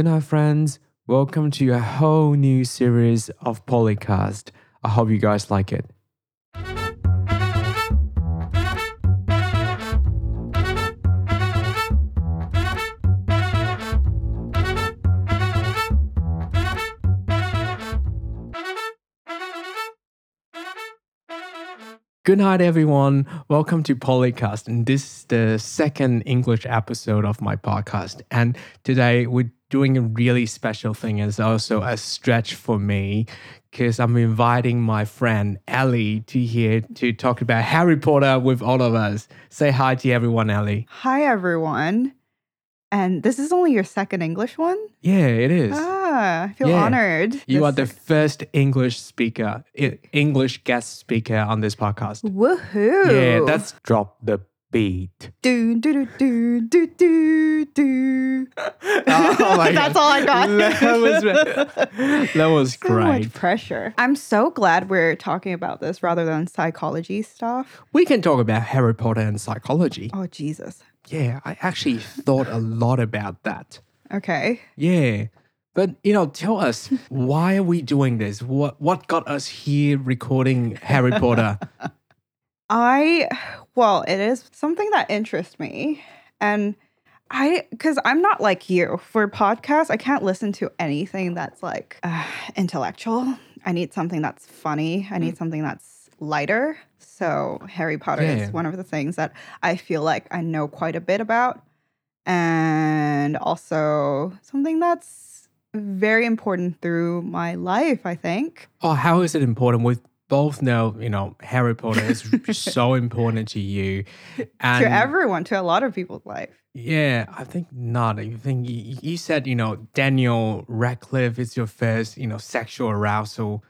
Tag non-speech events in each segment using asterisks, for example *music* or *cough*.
Good night, friends. Welcome to a whole new series of Polycast. I hope you guys like it. Good night, everyone. Welcome to Polycast. And this is the second English episode of my podcast. And today we're doing a really special thing. It's also a stretch for me because I'm inviting my friend Ellie to here to talk about Harry Potter with all of us. Say hi to everyone, Ellie. Hi, everyone. And this is only your second English one? Yeah, it is. Ah, I feel Yeah. honored. you are the first English speaker, English guest speaker on this podcast. Woohoo. Yeah, that's drop the beat. do do do do do do. Oh my *laughs* That's God. all I got. *laughs* That was, *laughs* that was so great. much pressure. I'm so glad we're talking about this rather than psychology stuff. We can talk about Harry Potter and psychology. Oh Jesus. Yeah, I actually thought a lot about that. Okay. Yeah. But you know, tell us *laughs* why are we doing this? What what got us here recording Harry Potter? *laughs* I, well, it is something that interests me. And I, because I'm not like you for podcasts, I can't listen to anything that's like uh, intellectual. I need something that's funny. I need something that's lighter. So Harry Potter Yeah. is one of the things that I feel like I know quite a bit about. And also something that's very important through my life, I think. Oh, how is it important? We both know, you know, Harry Potter is *laughs* so important to you. And to everyone, to a lot of people's life. Yeah, I think not. I think you, you said, you know, Daniel Radcliffe is your first, you know, sexual arousal.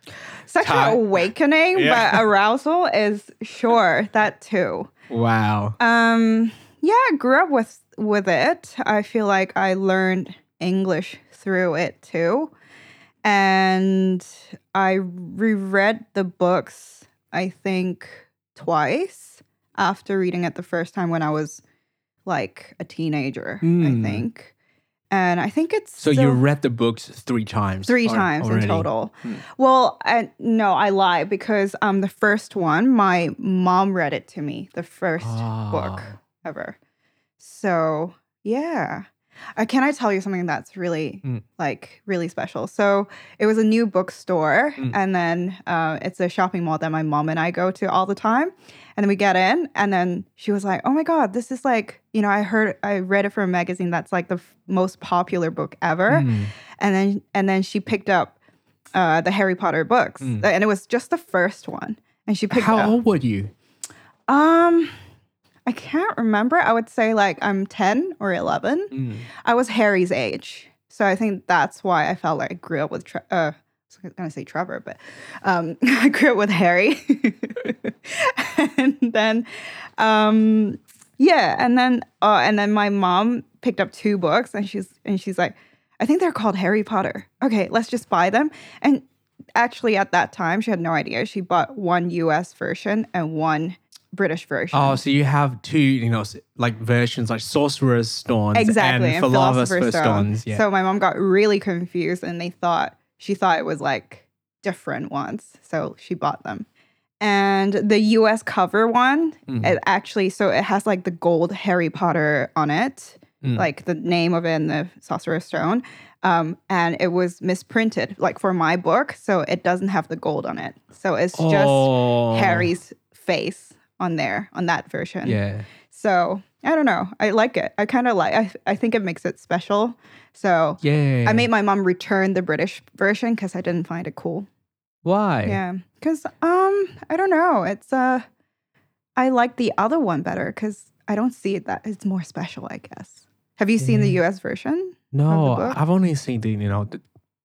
sexual Ti- awakening, Yeah. but arousal is sure that too. Wow. Um, yeah, I grew up with with it. I feel like I learned English through it too, and I reread the books. I think twice after reading it the first time when I was like a teenager. Hmm. I think, and I think it's So you read the books three times? three al- times already. in total. Hmm. Well, I, no, I lie because um the first one, my mom read it to me, the first book Ah. ever. So yeah. Uh, can I tell you something that's really Mm. like really special? So it was a new bookstore, Mm. and then uh, it's a shopping mall that my mom and I go to all the time. And then we get in, and then she was like, "Oh my god, this is like you know I heard I read it from a magazine that's like the f- most popular book ever." Mm. and then and then she picked up uh, the Harry Potter books, Mm. and it was just the first one. And she picked How old were you? Um, I can't remember. I would say like I'm ten or eleven. Mm. I was Harry's age, so I think that's why I felt like I grew up with. Tre- uh, I was gonna say Trevor, but um, *laughs* I grew up with Harry, *laughs* and then, um, yeah, and then, uh, and then my mom picked up two books, and she's and she's like, I think they're called Harry Potter. Okay, let's just buy them. And actually, at that time, she had no idea. She bought one U.S. version and one British version. Oh, so you have two, you know, like versions, like Sorcerer's Stones exactly and Philosopher's Stone. Stones. Yeah. So my mom got really confused, and they thought she thought it was like different ones, so she bought them. And the U.S. cover one, Mhm. it actually so it has like the gold Harry Potter on it, Mm. like the name of it and the Sorcerer's Stone. Um, and it was misprinted, like for my book, so it doesn't have the gold on it. So it's just Oh. Harry's face on there on that version. Yeah. So I don't know. I like it. I kind of like. I I think it makes it special. So Yeah. I made my mom return the British version because I didn't find it cool. Why? Yeah, because um I don't know. It's uh I like the other one better because I don't see it that it's more special. I guess. Have you seen the U.S. version? No. I've only seen the, you know, the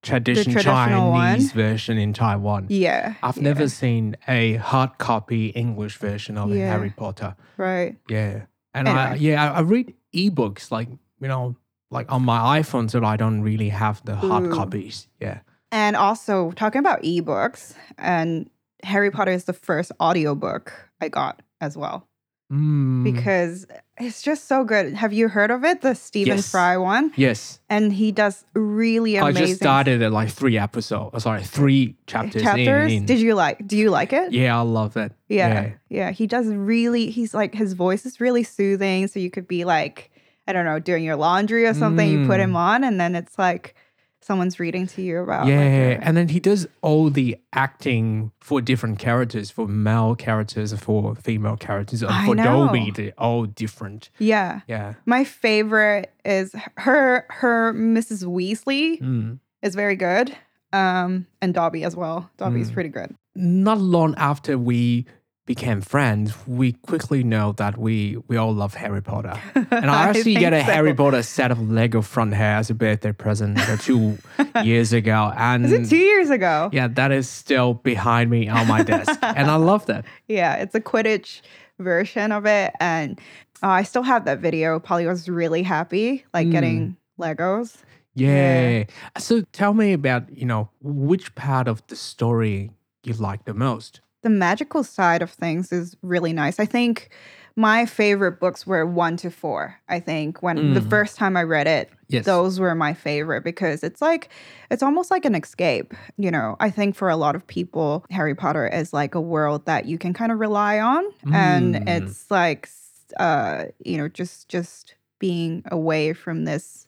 tradition traditional Chinese one? version in Taiwan. Yeah, I've yeah, never seen a hard copy English version of Yeah. Harry Potter. right. Yeah. And I, yeah, I, I read ebooks like, you know, like on my iPhone, so I don't really have the hard Ooh. copies. Yeah. And also talking about ebooks, and Harry Potter is the first audiobook I got as well. Mm. because it's just so good. Have you heard of it? The Stephen Yes. Fry one? Yes. And he does really amazing. I just started at like three episodes. oh, Sorry, three chapters. chapters. in. Did you like do you like it? yeah, I love it. Yeah. yeah. He does really he's like his voice is really soothing. So you could be like, I don't know, doing your laundry or something, you put Mm. him on and then it's like someone's reading to you about Yeah, like, and then he does all the acting for different characters, for male characters, for female characters, and for know. Dobby, they're all different. yeah. Yeah. My favorite is her her Mrs. Weasley Mm. is very good. Um and Dobby as well. Dobby is Mm. pretty good. Not long after we became friends, we quickly know that we we all love Harry Potter. *laughs* And I actually think get a so. Harry Potter set of Lego front hair as a birthday present two *laughs* years ago. And Is it two years ago? yeah, that is still behind me on my desk. and I love that. *laughs* Yeah, it's a Quidditch version of it. And uh, I still have that video. Polly was really happy, like Mm. getting Legos. Yeah. So tell me about, you know, which part of the story you like the most. The magical side of things is really nice. I think my favorite books were one to four. I think when the Mm. first time I read it, Yes. those were my favorite because it's like it's almost like an escape you know i think for a lot of people harry potter is like a world that you can kind of rely on and Mm. it's like uh you know just just being away from this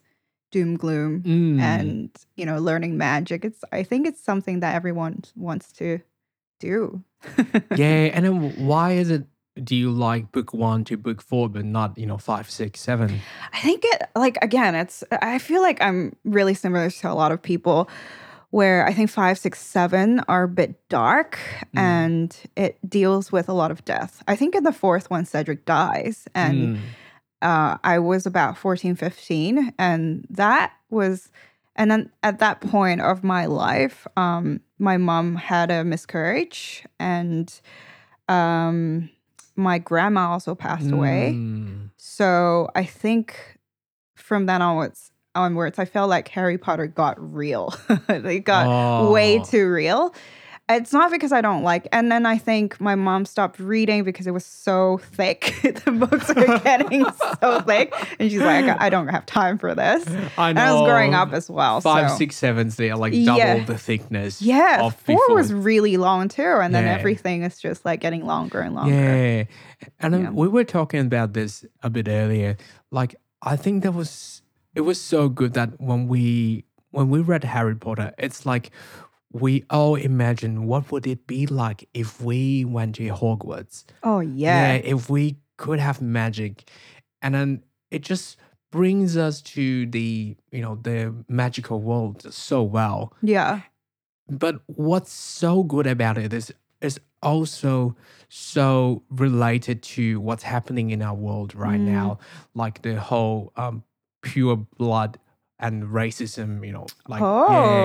doom gloom Mm. and you know learning magic it's i think it's something that everyone wants to do *laughs* yeah. And then why is it do you like book one to book four, but not, you know, five, six, seven? I think it like again, it's I feel like I'm really similar to a lot of people where I think five, six, seven are a bit dark Mm. and it deals with a lot of death. I think in the fourth one, Cedric dies. And Mm. uh, I was about 14, 15. And that was, and then at that point of my life, um, my mom had a miscarriage and um, my grandma also passed away. Mm. So I think from then onwards, onwards, I felt like Harry Potter got real. *laughs* they got way Oh. too real. It's not because I don't like, and then I think my mom stopped reading because it was so thick. *laughs* the books are *laughs* getting so thick, and she's like, "I don't have time for this." I And I was growing up as well. Five, so. six, sevens, they are like double Yeah. the thickness. Yeah, of four before. was really long too, and then Yeah. everything is just like getting longer and longer. Yeah. And Yeah. we were talking about this a bit earlier. Like I think that was it was so good that when we when we read Harry Potter, it's like we all imagine what would it be like if we went to Hogwarts. Oh yeah, if we could have magic. And then it just brings us to the, you know, the magical world so well. yeah, But what's so good about it is is also so related to what's happening in our world right Mm. now, like the whole um, pure blood and racism, you know, like yeah,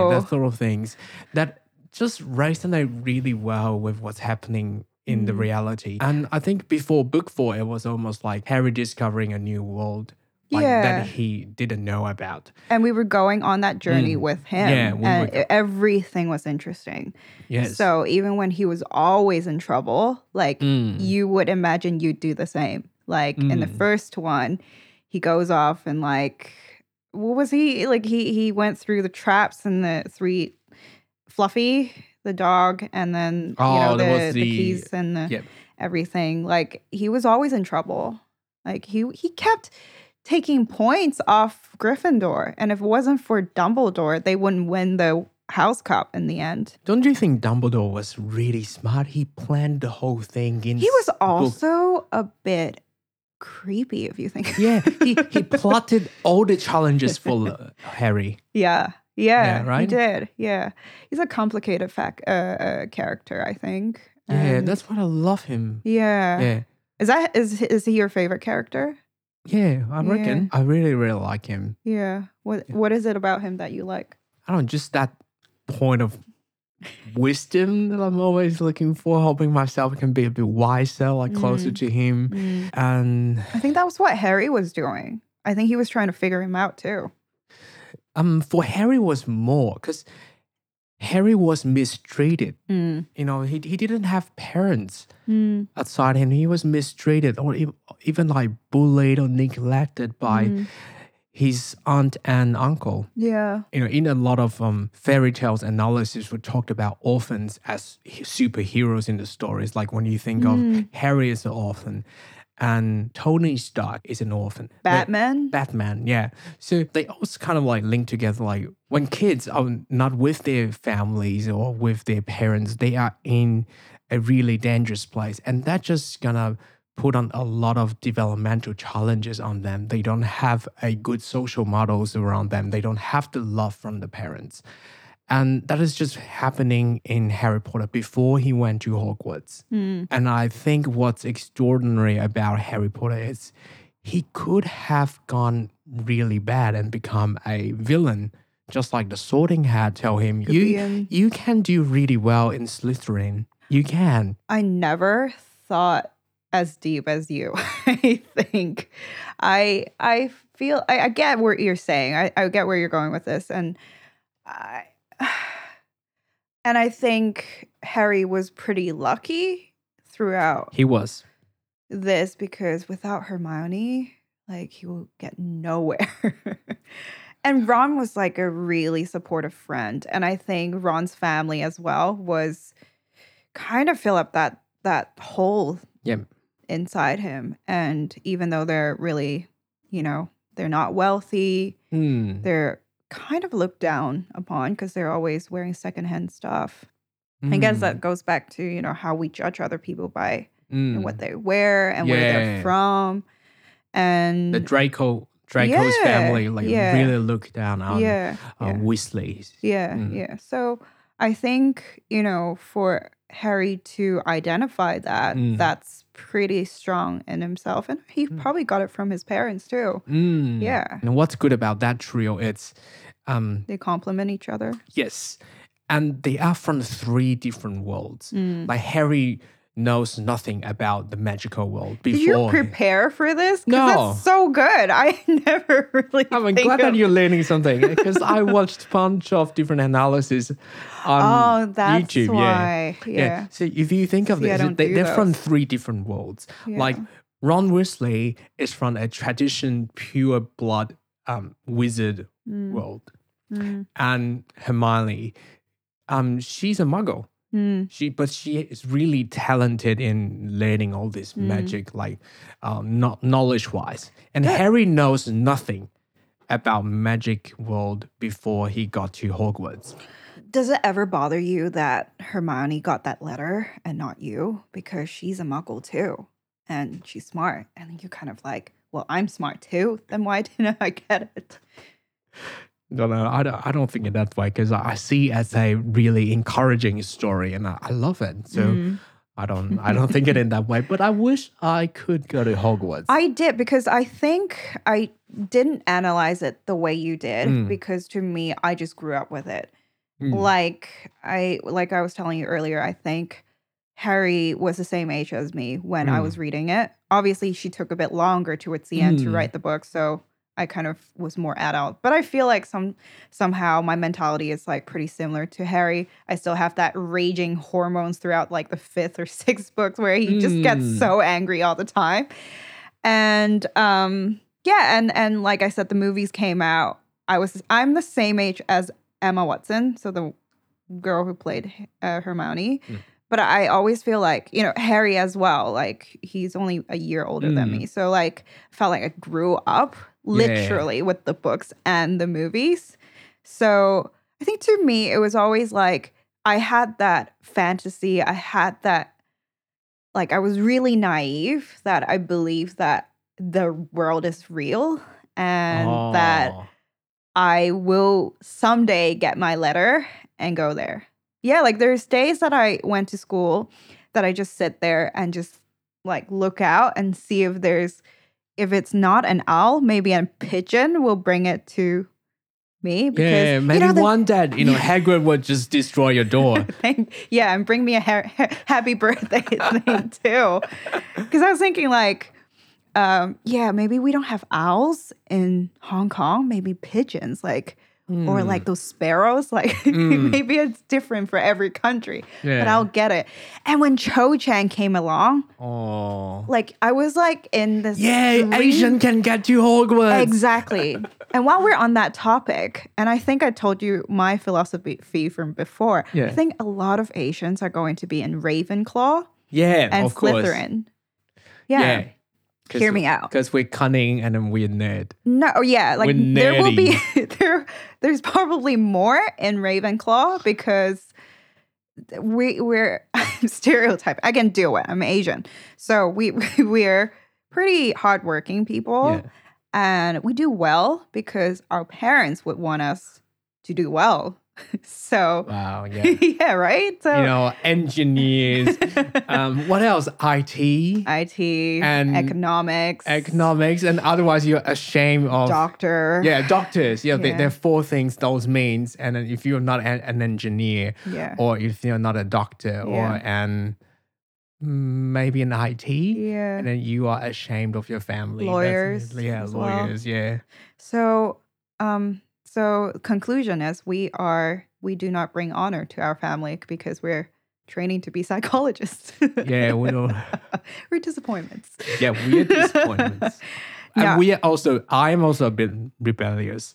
Oh. that sort of things that just resonate really well with what's happening in the Mm. reality. And I think before book four, it was almost like Harry discovering a new world. Like Yeah. that he didn't know about. and we were going on that journey Mm. with him. Yeah, we and were- everything was interesting. Yes. So even when he was always in trouble, like Mm. you would imagine you'd do the same. Like in the Mm. first one, he goes off and like what was he eh, like he he went through the traps and the three fluffy the dog and then you Oh, know the, was the the- keys and the Yep. everything like he was always in trouble like he he kept taking points off Gryffindor and if it wasn't for Dumbledore they wouldn't win the house cup in the end Don't you think Dumbledore was really smart? He planned the whole thing in he was s- book- also a bit creepy if you think Yeah, he, he plotted all the challenges for *laughs* Harry. yeah yeah, Yeah, he did yeah he's a complicated fac- uh, uh, character I think Yeah, And- that's what I love him. yeah Yeah. is that is is he your favorite character Yeah, I reckon. I really, really like him. yeah what Yeah. what is it about him that you like I don't know, just that point of wisdom that I'm always looking for, hoping myself can be a bit wiser, like closer Mm. to him. And I think that was what Harry was doing. I think he was trying to figure him out too. um, for Harry was more because Harry was mistreated. Mm. You know, he, he didn't have parents Mm. outside him. He was mistreated or even like bullied or neglected by Mm. His aunt and uncle. Yeah. You know, in a lot of um, fairy tales analysis, we talked about orphans as superheroes in the stories. Like when you think of Mm. Harry as an orphan and Tony Stark is an orphan. They- Batman. Batman, yeah. So they always kind of like link together. Like when kids are not with their families or with their parents, they are in a really dangerous place. And that just gonna put on a lot of developmental challenges on them. They don't have a good social models around them. They don't have the love from the parents. And that is just happening in Harry Potter before he went to Hogwarts. Mm. And I think what's extraordinary about Harry Potter is he could have gone really bad and become a villain, just like the Sorting Hat tell him, you you can do really well in Slytherin. You can. I never thought as deep as you. *laughs* I think I I feel I, I get what you're saying. I, I get where you're going with this, and I *sighs* and I think Harry was pretty lucky throughout He was. this because without Hermione, like he will get nowhere. *laughs* and Ron was like a really supportive friend, and I think Ron's family as well was kind of fill up that that hole Yeah. Inside him. And even though they're really, you know, they're not wealthy, Mm. they're kind of looked down upon because they're always wearing secondhand stuff. I guess Mm. that goes back to you know how we judge other people by Mm. and what they wear and where they're from. And the Draco Draco's Yeah, family like yeah. really look down on yeah, uh, yeah, Weasleys. yeah, Mm. yeah. So I think, you know, for Harry to identify that, Mm. that's pretty strong in himself. And he Mm. probably got it from his parents too. Mm. Yeah. And what's good about that trio? It's um They complement each other. yes, and they are from three different worlds. Mm. Like Harry knows nothing about the magical world before. Did you prepare for this? No. That's so good. I *laughs* never really. I'm think glad that you're learning something because I *laughs* watched a bunch of different analyses on Oh, that's YouTube. Yeah. why. Yeah. So if you think of See, this, they, they're from three different worlds. Yeah. Like Ron Weasley is from a tradition, pure blood um, wizard Mm, world, mm, and Hermione, um, she's a Muggle. Mm, She, but she is really talented in learning all this Mm. magic, like um, not knowledge wise. And Harry knows nothing about magic world before he got to Hogwarts. Does it ever bother you that Hermione got that letter and not you? Because she's a muggle too. And she's smart. And you kind of like, well, I'm smart too. Then why *laughs* didn't I get it? No, no, I don't, I don't think it that way because I I see it as a really encouraging story and I, I love it. So Mm. I don't I don't think it in that way. But I wish I could go to Hogwarts. I did because I think I didn't analyze it the way you did Mm. because to me, I just grew up with it. Mm. Like I like I was telling you earlier, I think Harry was the same age as me when I Mm. was reading it. Obviously, she took a bit longer towards the end to Mm. write the book, so I kind of was more adult. But I feel like some somehow my mentality is like pretty similar to Harry. I still have that raging hormones throughout like the fifth or *laughs* sixth books where he just gets Mm. so angry all the time. And um yeah, and and like I said, the movies came out. I was I'm the same age as Emma Watson, so the girl who played uh, Hermione. Mm. But I always feel like you know Harry as well. Like he's only a year older than Mm. me, so like felt like I grew up literally with the books and the movies. So I think to me it was always like I had that fantasy. I had that like I was really naive that I believed that the world is real and that Oh. I will someday get my letter and go there. Yeah, like there's days that I went to school that I just sit there and just like look out and see if there's if it's not an owl, maybe a pigeon will bring it to me because yeah, maybe you know, the- one that you know *laughs* Hagrid would just destroy your door. *laughs* Thank- yeah, and bring me a ha- happy birthday *laughs* thing too. Because I was thinking, like, um, yeah, maybe we don't have owls in Hong Kong, maybe pigeons. Like, or Mm. like those sparrows. *laughs* Like Mm. maybe it's different for every country, yeah. but I'll get it. And when Cho Chang came along, oh. like I was like in this Yeah, dream- Asian can get to Hogwarts. Exactly. *laughs* and while we're on that topic, and I think I told you my philosophy from before, Yeah. I think a lot of Asians are going to be in Ravenclaw Yeah, and of course. Slytherin. Yeah. Hear me out. Because we're cunning and then we're nerd. No, yeah, like We're there will be *laughs* there. There's probably more in Ravenclaw because we we're *laughs* stereotype. I can do it. I'm Asian, so we *laughs* we're pretty hardworking people, Yeah. and we do well because our parents would want us to do well. *laughs* so Wow, *laughs* yeah. yeah, right. So you know, engineers. *laughs* um, what else? IT, IT and economics, economics, and otherwise you're ashamed of. doctor. Yeah, doctors. Yeah, They, Yeah. there are four things those means, and then if you're not an, an engineer, yeah, or if you're not a doctor, or an maybe an IT, yeah. and then you are ashamed of your family. That's- Lawyers yeah, as well. lawyers. Yeah. So, um, so conclusion is we are we do not bring honor to our family because we're training to be *laughs* psychologists. Yeah, we don't. *laughs* we're disappointments. Yeah, we're disappointments. Yeah. *laughs* And we are also, I am also a bit rebellious.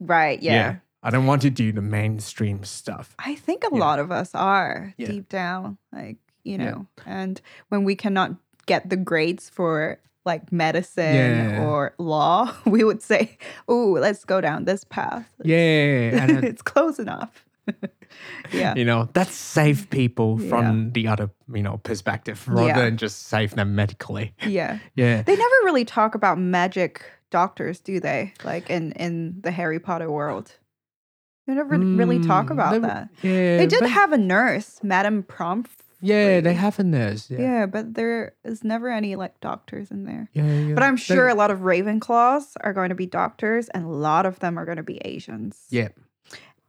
Right. Yeah. I don't want to do the mainstream stuff. I think a Yeah. lot of us are Yeah. deep down, like you Yeah. know, and when we cannot get the grades for like medicine Yeah. or law, *laughs* we would say, "Oh, let's go down this path." Yeah. And *laughs* it's close enough. *laughs* yeah. you know, that save people Yeah. from the other, you know, perspective rather Yeah. than just save them medically. Yeah. Yeah. They never really talk about magic doctors, do they? Like in in the Harry Potter world. They never really talk Mm, about they- that. Yeah. They did but- have a nurse, Madame Pomfrey. Yeah, they have a nurse. Yeah. Yeah. but there is never any like doctors in there. Yeah. yeah. But I'm They- sure a lot of Ravenclaws are going to be doctors and a lot of them are going to be Asians. Yeah.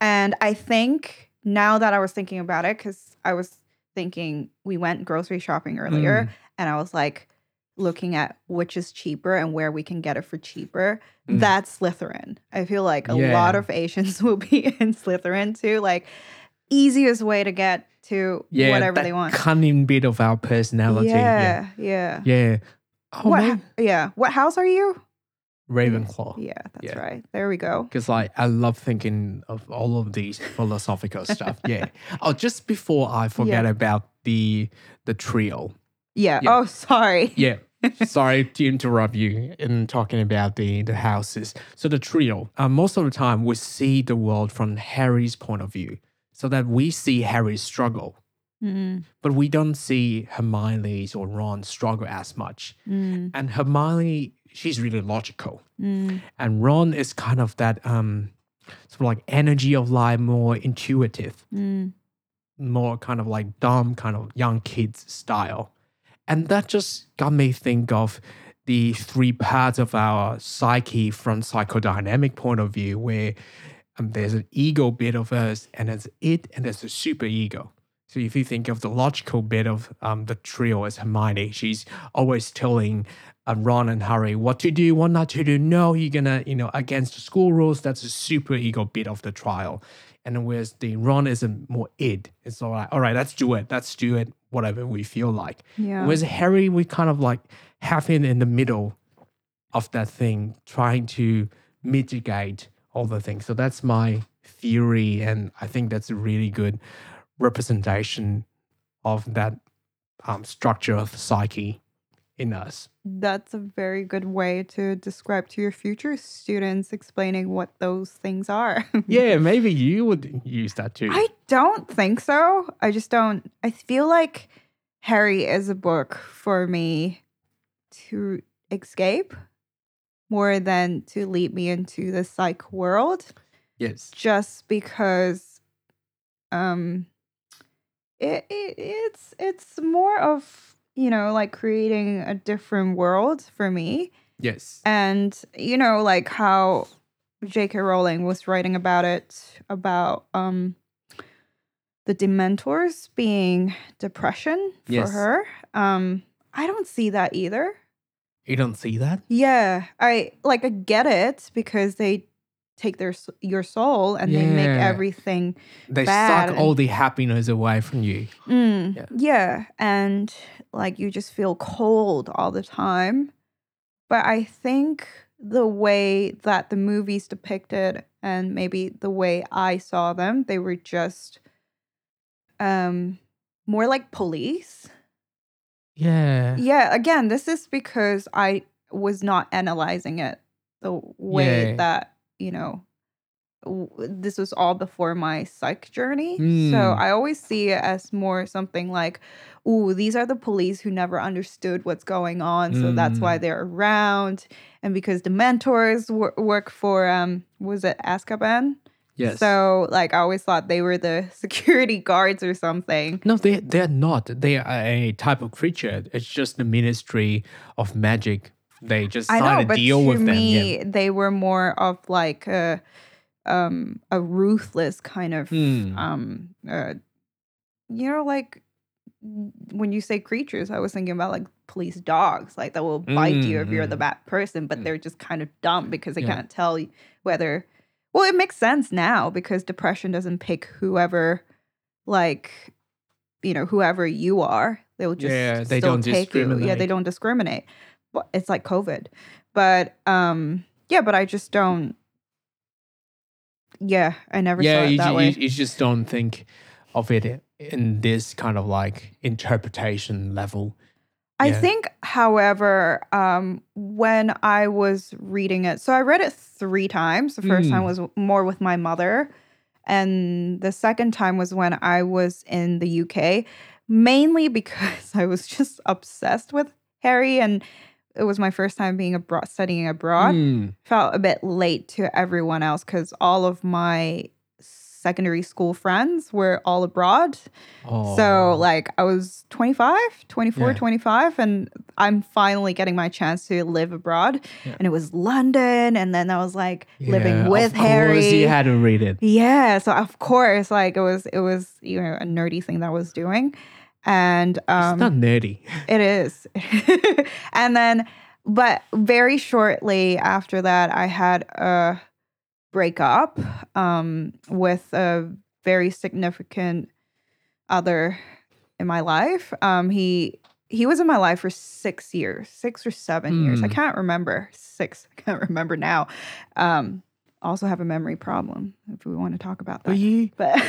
And I think now that I was thinking about it, because I was thinking we went grocery shopping earlier Mm. and I was like looking at which is cheaper and where we can get it for cheaper. Mm. That's Slytherin. I feel like a Yeah. lot of Asians *laughs* will be in Slytherin too. Like easiest way to get to Yeah. whatever that they want. Cunning bit of our personality. Yeah. Yeah, yeah. Yeah. Oh, what? man. yeah. What house are you? Ravenclaw. Yeah, that's Yeah. right. There we go. because like I love thinking of all of these *laughs* philosophical stuff. *laughs* Yeah. Oh, just before I forget Yeah. about the the trio. Yeah. Yeah. Oh, sorry. Yeah. *laughs* Sorry to interrupt you in talking about the the houses. So the trio. Uh, most of the time, we see the world from Harry's point of view, so that we see Harry's struggle, Mm, but we don't see Hermione's or Ron's struggle as much. mm, And Hermione, she's really logical. mm, and Ron is kind of that um sort of like energy of life, more intuitive, mm. more kind of like dumb, kind of young kids style. And that just got me think of the three parts of our psyche from psychodynamic point of view, where um, there's an ego bit of us, and there's it, and there's a super ego. So if you think of the logical bit of um, the trio as Hermione, she's always telling uh, Ron and Harry what to do, what not to do. No, you're gonna, you know, against the school rules. That's a super ego bit of the trial. And whereas the Ron is a more id. It's all right. All right, let's do it. Let's do it. Whatever we feel like. Yeah. Whereas Harry, we kind of like have him in the middle of that thing, trying to mitigate all the things. So that's my theory, and I think that's a really good representation of that um, structure of psyche in us. That's a very good way to describe to your future students, explaining what those things are. *laughs* Yeah, maybe you would use that too. I don't think so. I just don't. I feel like Harry is a book for me to escape more than to lead me into the psych world, yes. just because um it, it it's it's more of you know like creating a different world for me Yes. and you know like how j.k rowling was writing about it about um the dementors being depression for Yes. her um i don't see that either You don't see that? yeah i like i get it because they take their your soul and they make everything They bad suck all the happiness away from you. Mm, Yeah. yeah. And like you just feel cold all the time. But I think the way that the movies depicted and maybe the way I saw them, they were just um more like police. Yeah. Yeah, again, this is because I was not analyzing it the way Yeah. that, you know, w- this was all before my psych journey. So Mm. I always see it as more something like, ooh, these are the police who never understood what's going on. So that's why Mm. they're around. And because dementors wor- work for, um, was it Azkaban? Yes. So like I always thought they were the *laughs* security guards or something. no, they they're not. They are a type of creature. It's just the Ministry of Magic. They just I sign know, a but deal with them. me, Yeah. they were more of like a, um, a ruthless kind of, Hmm. um, uh, you know, like when you say creatures, I was thinking about like police dogs, like that will bite you if you're the Mm, bad person, but Mm. they're just kind of dumb because they Yeah. can't tell whether. Well, it makes sense now because depression doesn't pick whoever, like, you know, whoever you are. They'll just Yeah, they don't take you. Yeah, they don't discriminate. But it's like COVID. But um, yeah, but I just don't. Yeah, I never yeah, saw it you, that ju- you just don't think of it in this kind of like interpretation level. I Yeah. think, however, um, when I was reading it, so I read it three times. The first time Mm. was more with my mother, and the second time was when I was in the UK, mainly because *laughs* I was just obsessed with Harry, and it was my first time being abroad, studying abroad. Mm. Felt a bit late to everyone else because all of my secondary school friends were all abroad. Oh. So like I was 25, 24, Yeah. 25 and I'm finally getting my chance to live abroad. Yeah. And it was London and then I was like living with Harry. you had to read it. yeah, so of course like it was it was you know a nerdy thing that I was doing. And um it's not nerdy. it is. *laughs* and then, but very shortly after that, I had a breakup um, with a very significant other in my life. Um, he he was in my life for six years, six or seven years. I Mm. can't remember. Six. *laughs* I can't remember now. Um, also have a memory problem if we want to talk about that you? but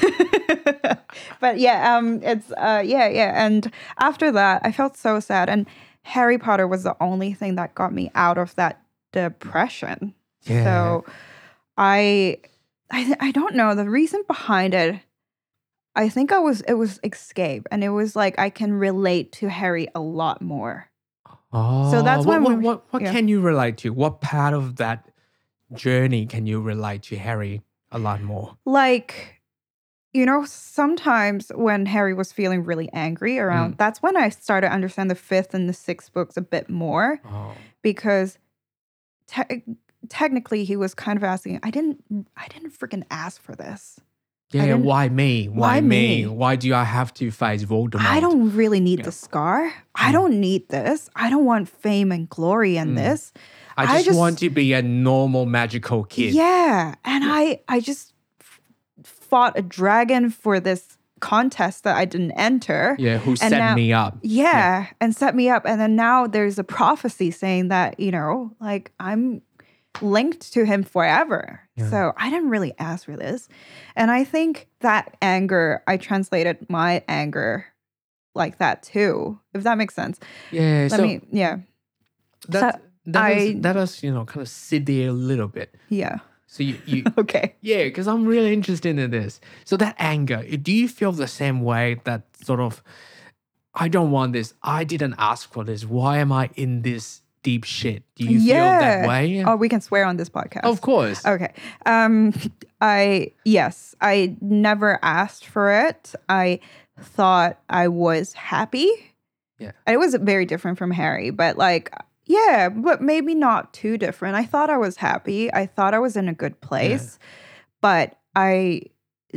*laughs* but yeah um it's uh yeah yeah and after that i felt so sad and harry potter was the only thing that got me out of that depression Yeah. so i i i don't know the reason behind it i think i was it was escape and it was like i can relate to harry a lot more Oh, So that's what, when what, we- what, what yeah. can you relate to? What part of that journey can you relate to Harry a lot more? like you know sometimes when harry was feeling really angry around mm. that's when i started to understand the fifth and the sixth books a bit more Oh, because te- technically he was kind of asking i didn't i didn't freaking ask for this yeah. Why me? Why, Why me? me? Why do I have to face Voldemort? i don't really need Yeah. the scar i Mm. don't need this i don't want fame and glory in Mm. this I I just, just- want to be a normal magical kid. yeah and i i just fought a dragon for this contest that i didn't enter Yeah, who set now- me up? yeah, and set me up and then now there's a prophecy saying that you know like i'm linked to him forever Yeah. so i didn't really ask for this and i think that anger i translated my anger like that too if that makes sense Yeah, let so me yeah that that is, I- that is you know kind of sit there a little bit. yeah So you, you *laughs* okay yeah, because I'm really interested in this. So that anger, eh, do you feel the same way? That sort of, I don't want this. I didn't ask for this. Why am I in this deep shit? Do you feel that Yeah. way? oh we can swear on this podcast of course. Okay. Um I yes, I never asked for it. I thought I was happy. Yeah. It was very different from Harry, but like yeah, but maybe not too different. I thought I was happy. I thought I was in a good place. But I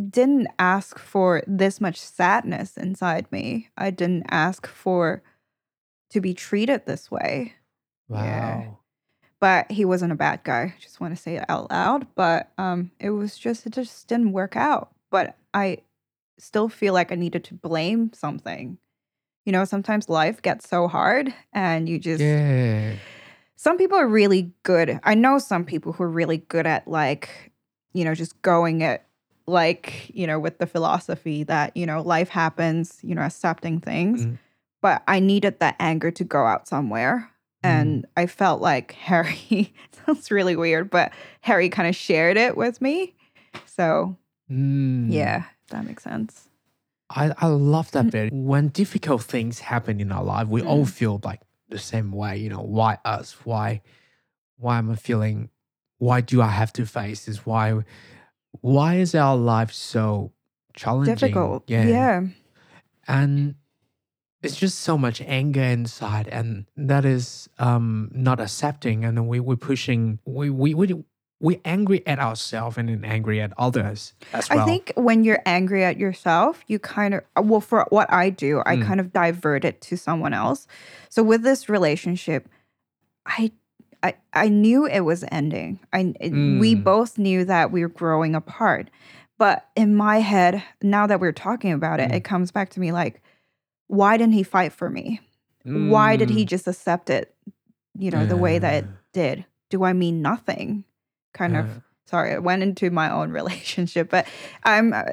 didn't ask for this much sadness inside me. I didn't ask for to be treated this way. Wow. Yeah. but he wasn't a bad guy. Just want to say it out loud. But um, it was just it just didn't work out. But I still feel like I needed to blame something. You know, sometimes life gets so hard, and you just Yeah. some people are really good. I know some people who are really good at like, you know, just going it like, you know, with the philosophy that, you know, life happens, you know, accepting things. Mm. But I needed that anger to go out somewhere. And I felt like *laughs* Harry sounds really weird, but Harry kind of shared it with me. So Mm. yeah, that makes sense. I, I love that bit. When difficult things happen in our life, we all Mm. feel like the same way. You know, why us? Why why am I feeling why do I have to face this? Why why is our life so challenging? Difficult. Yeah. yeah. And it's just so much anger inside and that is um not accepting and we we're pushing we we we we're angry at ourselves and then angry at others as well. I think when you're angry at yourself, you kind of, well, for what I do, I Mm. kind of divert it to someone else. So with this relationship, I, I, I knew it was ending. I, it- we Mm. both knew that we were growing apart. But in my head, now that we're talking about it, Mm. it comes back to me like, why didn't he fight for me? Why did he Mm. just accept it, you know, the way that it did? Do I mean nothing? Kind of sorry i went into my own *laughs* relationship but i'm uh,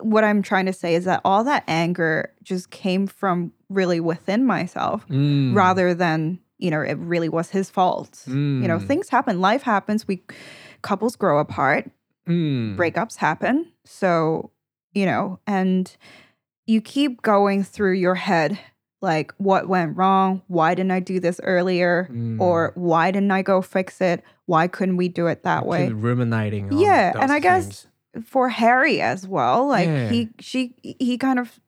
what i'm trying to say is that all that anger just came from really within myself Mm. rather than you know it really was his fault you know Mm. things happen life happens we couples grow apart Mm. breakups happen so you know and you keep going through your head like what went wrong why didn't i do this earlier Mm. or why didn't i go fix it why couldn't we do it that way ruminating Yeah, and I guess things. for Harry as well. Like Yeah. he she he kind of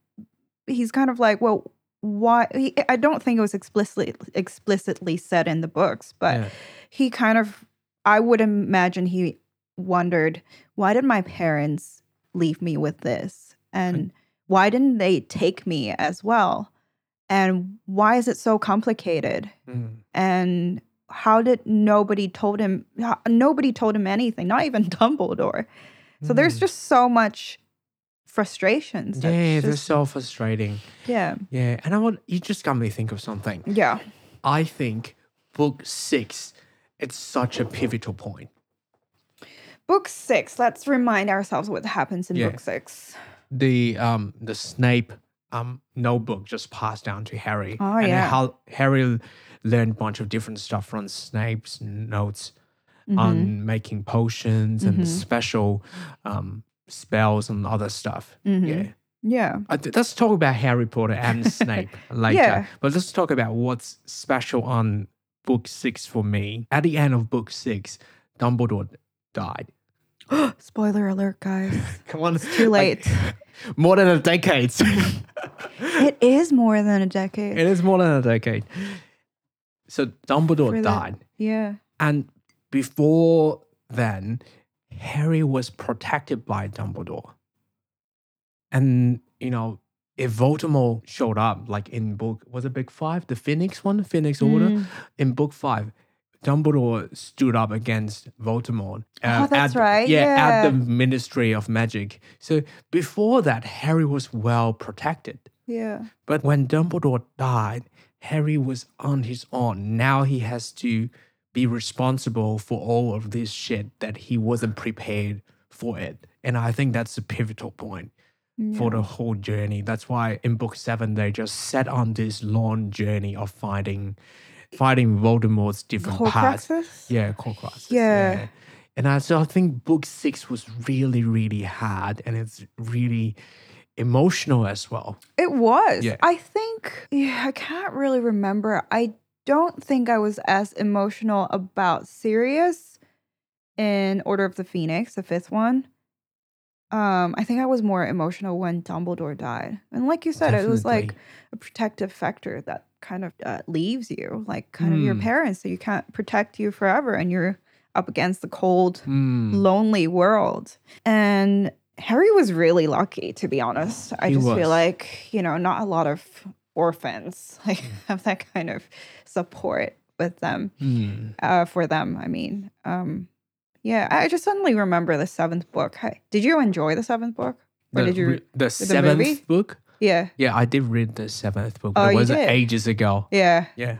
he's kind of like, well, why he, I don't think it was explicitly explicitly said in the books, but Yeah. he kind of I would imagine he wondered, why did my parents leave me with this? And why didn't they take me as well? And why is it so complicated? Mm. and how did nobody told him nobody told him anything not even *laughs* dumbledore so there's Mm. just so much frustrations yeah, they're so frustrating. yeah Yeah, and I want you just got me think of something. yeah I think book six, it's such a pivotal point. book six let's remind ourselves what happens in Yeah. book six The um the Snape um notebook just passed down to Harry. Oh, and yeah. how Harry learned a bunch of different stuff from Snape's notes Mhm. on making potions Mhm. and special um spells and other stuff. Mhm. Yeah. yeah Uh, let's talk about Harry Potter and *laughs* Snape later. Yeah. But let's talk about what's special on book six for me. At the end of book six, Dumbledore died. *gasps* spoiler alert guys *laughs* Come on. it's too late *laughs* more than a decade. *laughs* it is more than a decade it is more than a decade. So Dumbledore For that- died. yeah And before then, Harry was protected by Dumbledore. And, you know, if Voldemort showed up, like in book, was it book five? The Phoenix one? Phoenix Order? Mm. In book five, Dumbledore stood up against Voldemort. Uh, oh, that's at, right, Yeah, at the Ministry of Magic. So before that, Harry was well protected. yeah But when Dumbledore died, Harry was on his own. Now he has to be responsible for all of this shit that he wasn't prepared for it. And I think that's a pivotal point for the whole journey. That's why in book seven they just set on this long journey of fighting fighting Voldemort's different parts. Horcruxes? Yeah, Horcruxes. Yeah. And I so I think book six was really, really hard and it's really emotional as well. It was. Yeah. I think, yeah, I can't really remember. I don't think I was as emotional about Sirius in Order of the Phoenix, the fifth one. Um, I think I was more emotional when Dumbledore died. And like you said, it was like a protective factor that kind of uh, leaves you, like kind of your Hmm. parents, so you can't protect you forever and you're up against the cold Mm. lonely world. And Harry was really lucky, to be honest. I He just was. feel like, you know, not a lot of orphans *laughs* like Mm. have that kind of support. with them Hmm. uh, for them. I mean, um, yeah, I just suddenly remember the seventh book. Hi- Did you enjoy the seventh book? Or The, did you? re- the seventh movie? book? Yeah, Yeah, I did read the seventh book. Oh, but it you was did? ages ago. yeah. Yeah.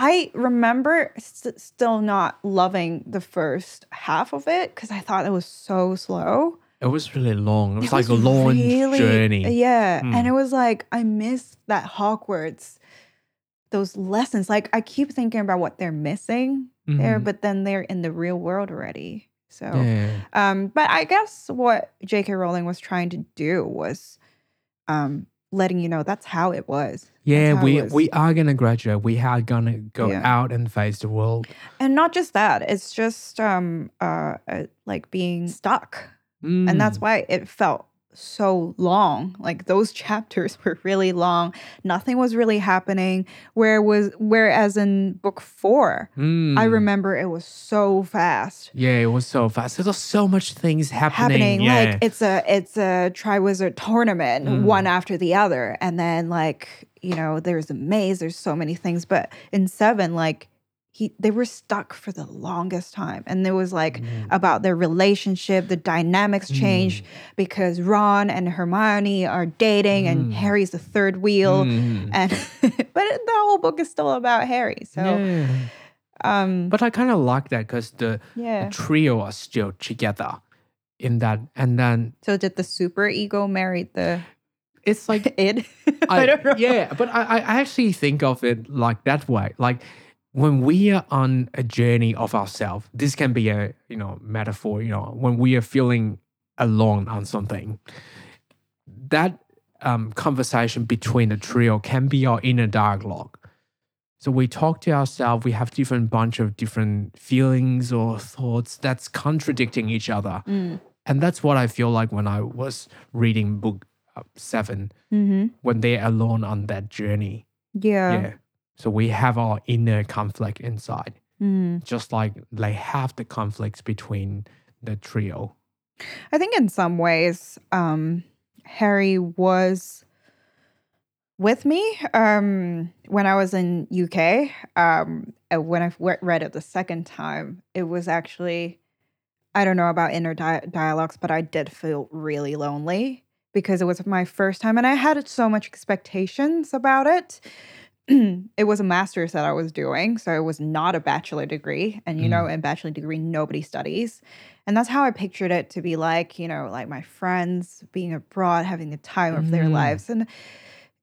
I remember st- still not loving the first half of it because I thought it was so slow. It was really long. It was It like a long really- journey. Yeah. Mm. And it was like, I miss that Hogwarts, those lessons. Like, I keep thinking about what they're missing there, Mhm. but then they're in the real world already. So, Yeah. um, but I guess what J.K. Rowling was trying to do was um, letting you know that's how it was. Yeah, it we was. we are gonna graduate. We are gonna go Yeah. out and face the world. And not just that, it's just um, uh, uh, like being stuck. and that's Mm. why it felt so long like those *laughs* chapters were really long nothing was really happening where was whereas in book four i Mm. remember it was so fast Yeah, it was so fast. There was so much things happening. happening yeah. like it's a it's a triwizard tournament Mm. one after the other and then like you know there's a maze there's so many things but in seven like he they were stuck for the longest time and it was like Mm. about their relationship the dynamics changed because ron and hermione are dating and Mm. harry's the third wheel Mm. and *laughs* but the whole book is still about harry so yeah. um But I kind of like that because the yeah trio are still together in that, and then so did the super ego marry the it's like *laughs* id *laughs* I, don't know Yeah, but I, I actually think of it like that way. Like when we are on a journey of ourselves, this can be a you know metaphor. You know, when we are feeling alone on something, that um, conversation between the trio can be our inner dialogue. So we talk to ourselves. We have different bunch of different feelings or thoughts that's contradicting each other, Mm. and that's what I feel like when I was reading book uh, seven hmm when they're alone on that journey. yeah, yeah. So we have our inner conflict inside, Mm. just like they have the conflicts between the trio. I think in some ways, um, Harry was with me um, when I was in UK. Um, when I read it the second time, it was actually I don't know about inner di- dialogues, but I did feel really lonely because it was my first time, and I had so much expectations about it. *clears throat* it was a master's that I was doing, so it was not a bachelor degree, and you know, in bachelor degree, nobody studies. And that's how I pictured it to be like, you know, like my friends being abroad, having the time of their Mm. lives. And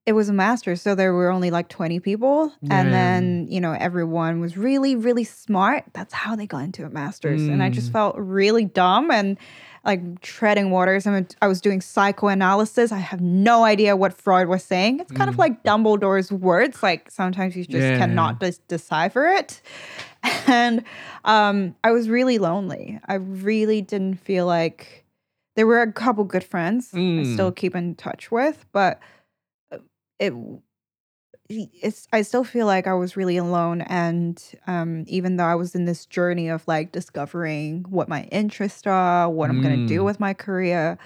it was a master's, so there were only like 20 people. And then, you know, everyone was really, really smart. That's how they got into a master's. And I just Mm. felt really dumb and like treading waters. I, I was doing psychoanalysis. I have no idea what Freud was saying. It's kind of Mm. like Dumbledore's words. Like sometimes you just Yeah. cannot dis- decipher it. *laughs* And um, I was really lonely. I really didn't feel like there were a couple good friends I Mm. still keep in touch with, but it it's I still feel like I was really alone and um even though I was in this journey of like discovering what my interests are, what I'm going to do Mm. with my career,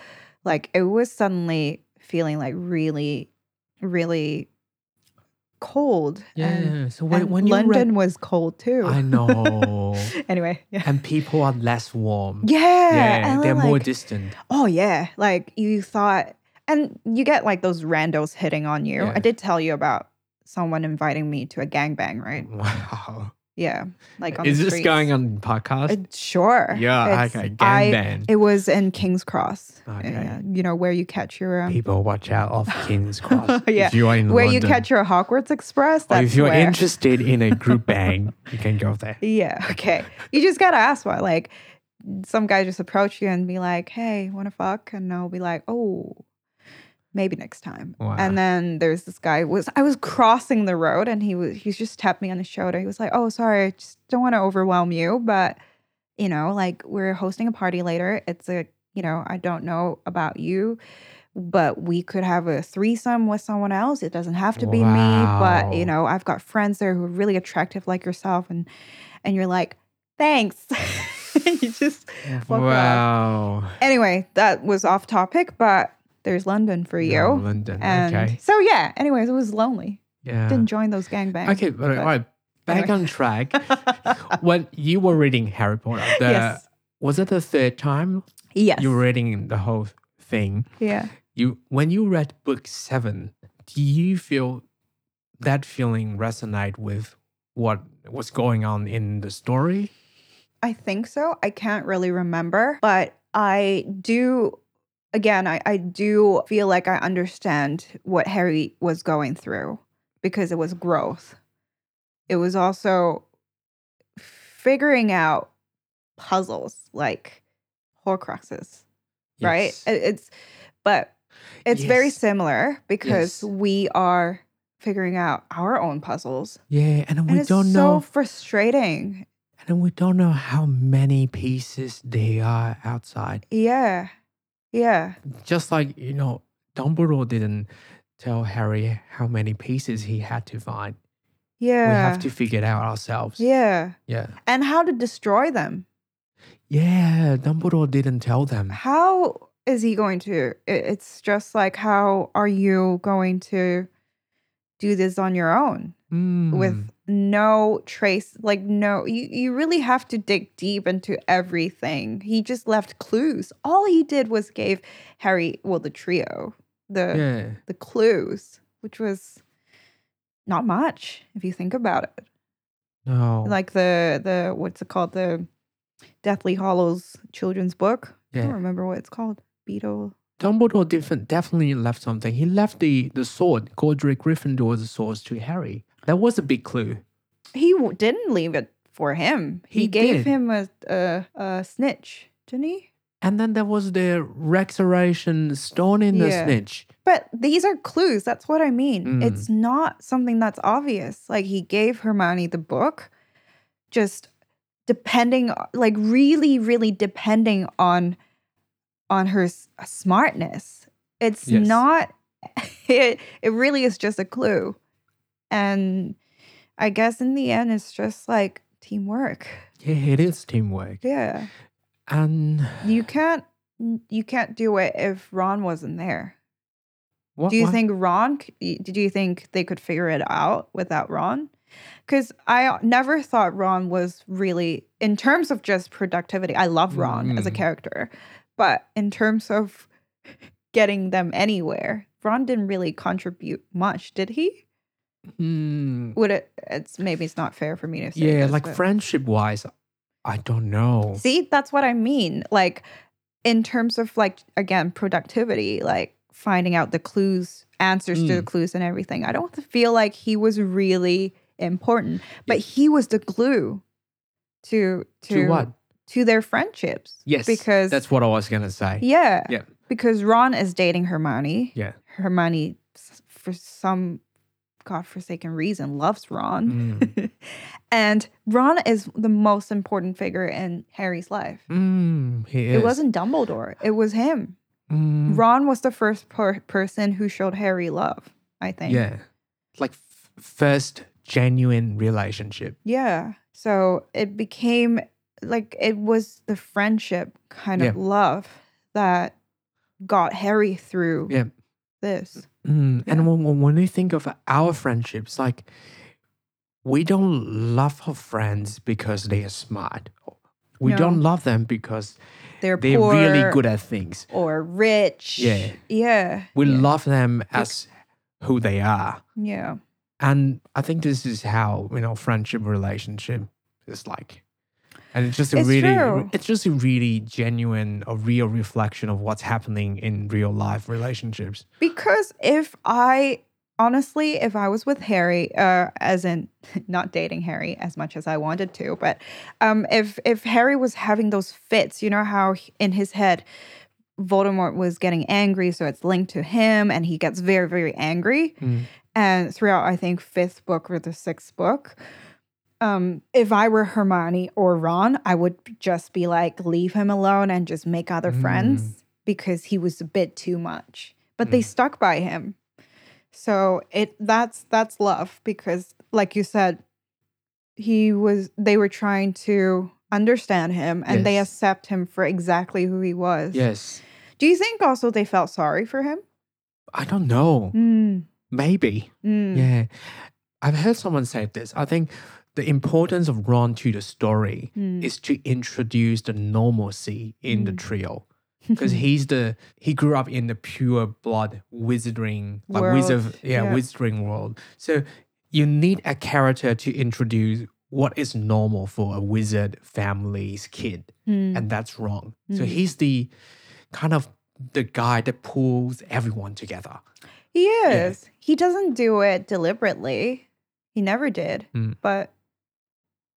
like it was suddenly feeling like really really cold and, Yeah. So when, and when London read, was cold too. I know, *laughs* anyway, yeah. and people are less warm. Yeah, Yeah, they're more distant. Oh yeah, like you thought, and you get like those randos hitting on you. Yeah. I did tell you about someone inviting me to a gangbang, right? *laughs* Wow. Yeah, like on Is this streets. going on podcast? Uh, sure. yeah. It's- Okay. I- Gangbang. It was in King's Cross. Okay. Yeah, you know where you catch your um, People watch out off King's *laughs* Cross. Yeah, If you are in where you London. catch your Hogwarts Express. Or That's if you're where. interested in a group *laughs* bang, you can go there. Yeah. Okay. You just gotta ask why. Like, some guy just approach you and be like, "Hey, want to fuck?" And I'll be like, "Oh, maybe next time." Wow. And then there's this guy was I was crossing the road and he was he just tapped me on the shoulder. He was like, "Oh, sorry, I just don't want to overwhelm you, but you know, like we're hosting a party later. It's a you know, I don't know about you." But we could have a threesome with someone else. It doesn't have to be me. But you know, I've got friends there who are really attractive like yourself, and and you're like, thanks. *laughs* you just walk off. wow. Anyway, that was off topic, but there's London for you. Yeah, London. And okay. so yeah, anyways, it was lonely. Yeah. Didn't join those gangbangs. Okay, but, but- all right. back Anyway. on track. *laughs* when you were reading Harry Potter, the, Yes. was it the third time Yes. you were reading the whole thing? yeah. You when you read book seven, do you feel that feeling resonate with what was going on in the story? I think so. I can't really remember, but I do. Again, I, I do feel like I understand what Harry was going through because it was growth. It was also figuring out puzzles like Horcruxes, right? It- It's, but it's very similar because Yes. we are figuring out our own puzzles. Yeah, and And we don't so know, So frustrating. and we don't know how many pieces there are outside. Yeah. Yeah. Just like you know, Dumbledore didn't tell Harry how many pieces he had to find. Yeah. We have to figure it out ourselves. Yeah. yeah, And how to destroy them. yeah. Dumbledore didn't tell them. How is he going to? It's just like, how are you going to do this on your own Mm. with no trace? Like, no, you, you really have to dig deep into everything. He just left clues. All he did was gave Harry, well, the trio, the yeah, the clues, which was not much if you think about it. no, like the the what's it called the Deathly Hallows children's book. I don't yeah. remember what it's called. Beedle. Dumbledore different, definitely left something. He left the the sword, Godric Gryffindor's sword, to Harry. That was a big clue. He w- didn't leave it for him. He, He gave did. him a, a a snitch, didn't he? And then there was the Resurrection stone in the Yeah. snitch. But these are clues. That's what I mean. Mm. It's not something that's obvious. Like he gave Hermione the book, just depending, like really, really depending on on her s- smartness. It's Yes. not. *laughs* It it really is just a clue, and I guess in the end, it's just like teamwork. Yeah, it is teamwork. Yeah, And you can't you can't do it if Ron wasn't there. what, Do you what- think Ron? Did you think they could figure it out without Ron? Because I never thought Ron was really, in terms of just productivity. I love Ron as a Mm. character, but in terms of *laughs* getting them anywhere, Ron didn't really contribute much, did he? Hmm, Would it? It's maybe it's not fair for me to say. yeah, this, like but- friendship wise, I don't know. See, that's what I mean. Like, in terms of like again productivity, like finding out the clues, answers to the Mm. clues, and everything. I don't feel like he was really important, but he was the glue to to, to what? to their friendships. Yes, because that's what I was gonna say. yeah, Yeah. because Ron is dating Hermione. Yeah. Hermione, for some godforsaken reason, loves Ron. Mm. *laughs* and Ron is the most important figure in Harry's life. Mm, he is. It wasn't Dumbledore. It was him. Mm, Ron was the first per- person who showed Harry love, I think. Yeah, like f- first genuine relationship. Yeah. So it became like it was the friendship kind of love that got Harry through Yeah. This. Mm, Yeah. And when, when you think of our friendships, like we don't love our friends because they are smart. We No. don't love them because They're, they're really good at things. or rich. Yeah. Yeah. We yeah. love them as who they are. Yeah. And I think this is how, you know, friendship relationship is like. And it's just a It's really true. it's just a really genuine, a real reflection of what's happening in real life relationships. Because if I honestly, if I was with Harry, uh, as in *laughs* not dating Harry as much as I wanted to, but um, if if Harry was having those fits, you know how in his head Voldemort was getting angry, so it's linked to him, and he gets very very angry. Mm. And throughout, I think fifth book or the sixth book. Um, if I were Hermione or Ron, I would just be like, leave him alone and just make other Mm. friends because he was a bit too much. But they Mm. stuck by him. So it that's that's love because like you said, he was they were trying to understand him and they accept him for exactly who he was. Yes. Do you think also they felt sorry for him? I don't know. Mm, Maybe. mm, Yeah. I've heard someone say this. I think the importance of Ron to the story Mm. is to introduce the normalcy in the Mm. trio. *laughs* Because he's the he grew up in the pure blood wizarding like World, wizard yeah, yeah. wizarding world. So you need a character to introduce what is normal for a wizard family's kid. Mm. And that's wrong. So Mm. he's the kind of the guy that pulls everyone together. He is. He doesn't do it deliberately. He never did. Mm. But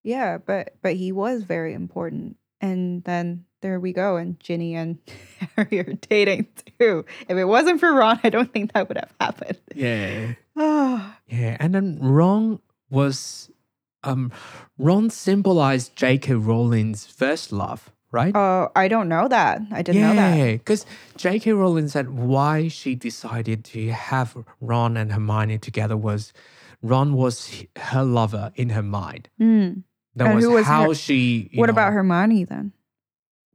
yeah, but but he was very important. And then there we go, and Ginny and *laughs* Harry are dating too. If it wasn't for Ron, I don't think that would have happened. Yeah. *sighs* Ah, Yeah, and then Ron was um Ron symbolized J.K. Rowling's first love, right? oh, I don't know that. I didn't know that. Yeah, because J.K. Rowling said why she decided to have Ron and Hermione together was Ron was her lover in her mind. Hmm. That And was, was how her- she. What about know, Hermione then?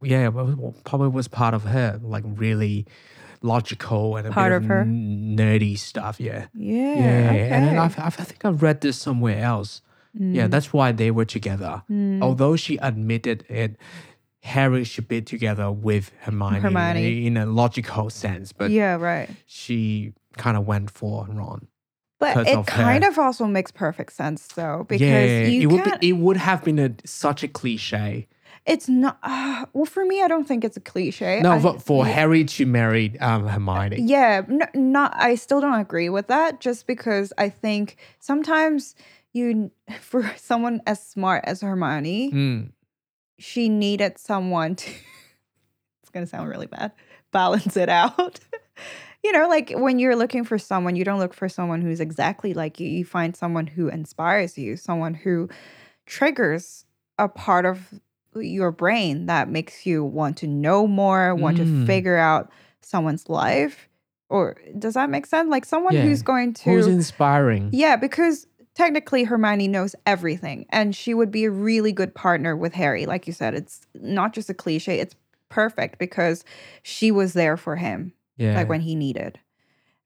Yeah, well, probably was part of her, like really logical and a Part bit of her? n- nerdy stuff. Yeah. Yeah. Yeah, and. I've, I've, I think I've read this somewhere else. Yeah, Mm, that's why they were together. mm. Although she admitted it, Harry should be together with Hermione, Hermione. in a logical sense, but yeah, right. she kind of went for Ron. But it of kind her. of also makes perfect sense though, because yeah, you it would be, it would have been a, such a cliche. it's not. Uh, well, for me, I don't think it's a cliche. No, I- for, for yeah. Harry to marry um, Hermione. Yeah, no, not. I still don't agree with that. Just because I think sometimes you, *laughs* for someone as smart as Hermione, Mm, she needed someone to. *laughs* it's gonna sound really bad. Balance it out. *laughs* you know, like when you're looking for someone, you don't look for someone who's exactly like you. You find someone who inspires you, someone who triggers a part of your brain that makes you want to know more, want to Mm. figure out someone's life. Or does that make sense? Like someone Yeah. who's going to who's inspiring? yeah, because technically Hermione knows everything and she would be a really good partner with Harry. Like you said, it's not just a cliche, it's perfect because she was there for him Yeah. like when he needed.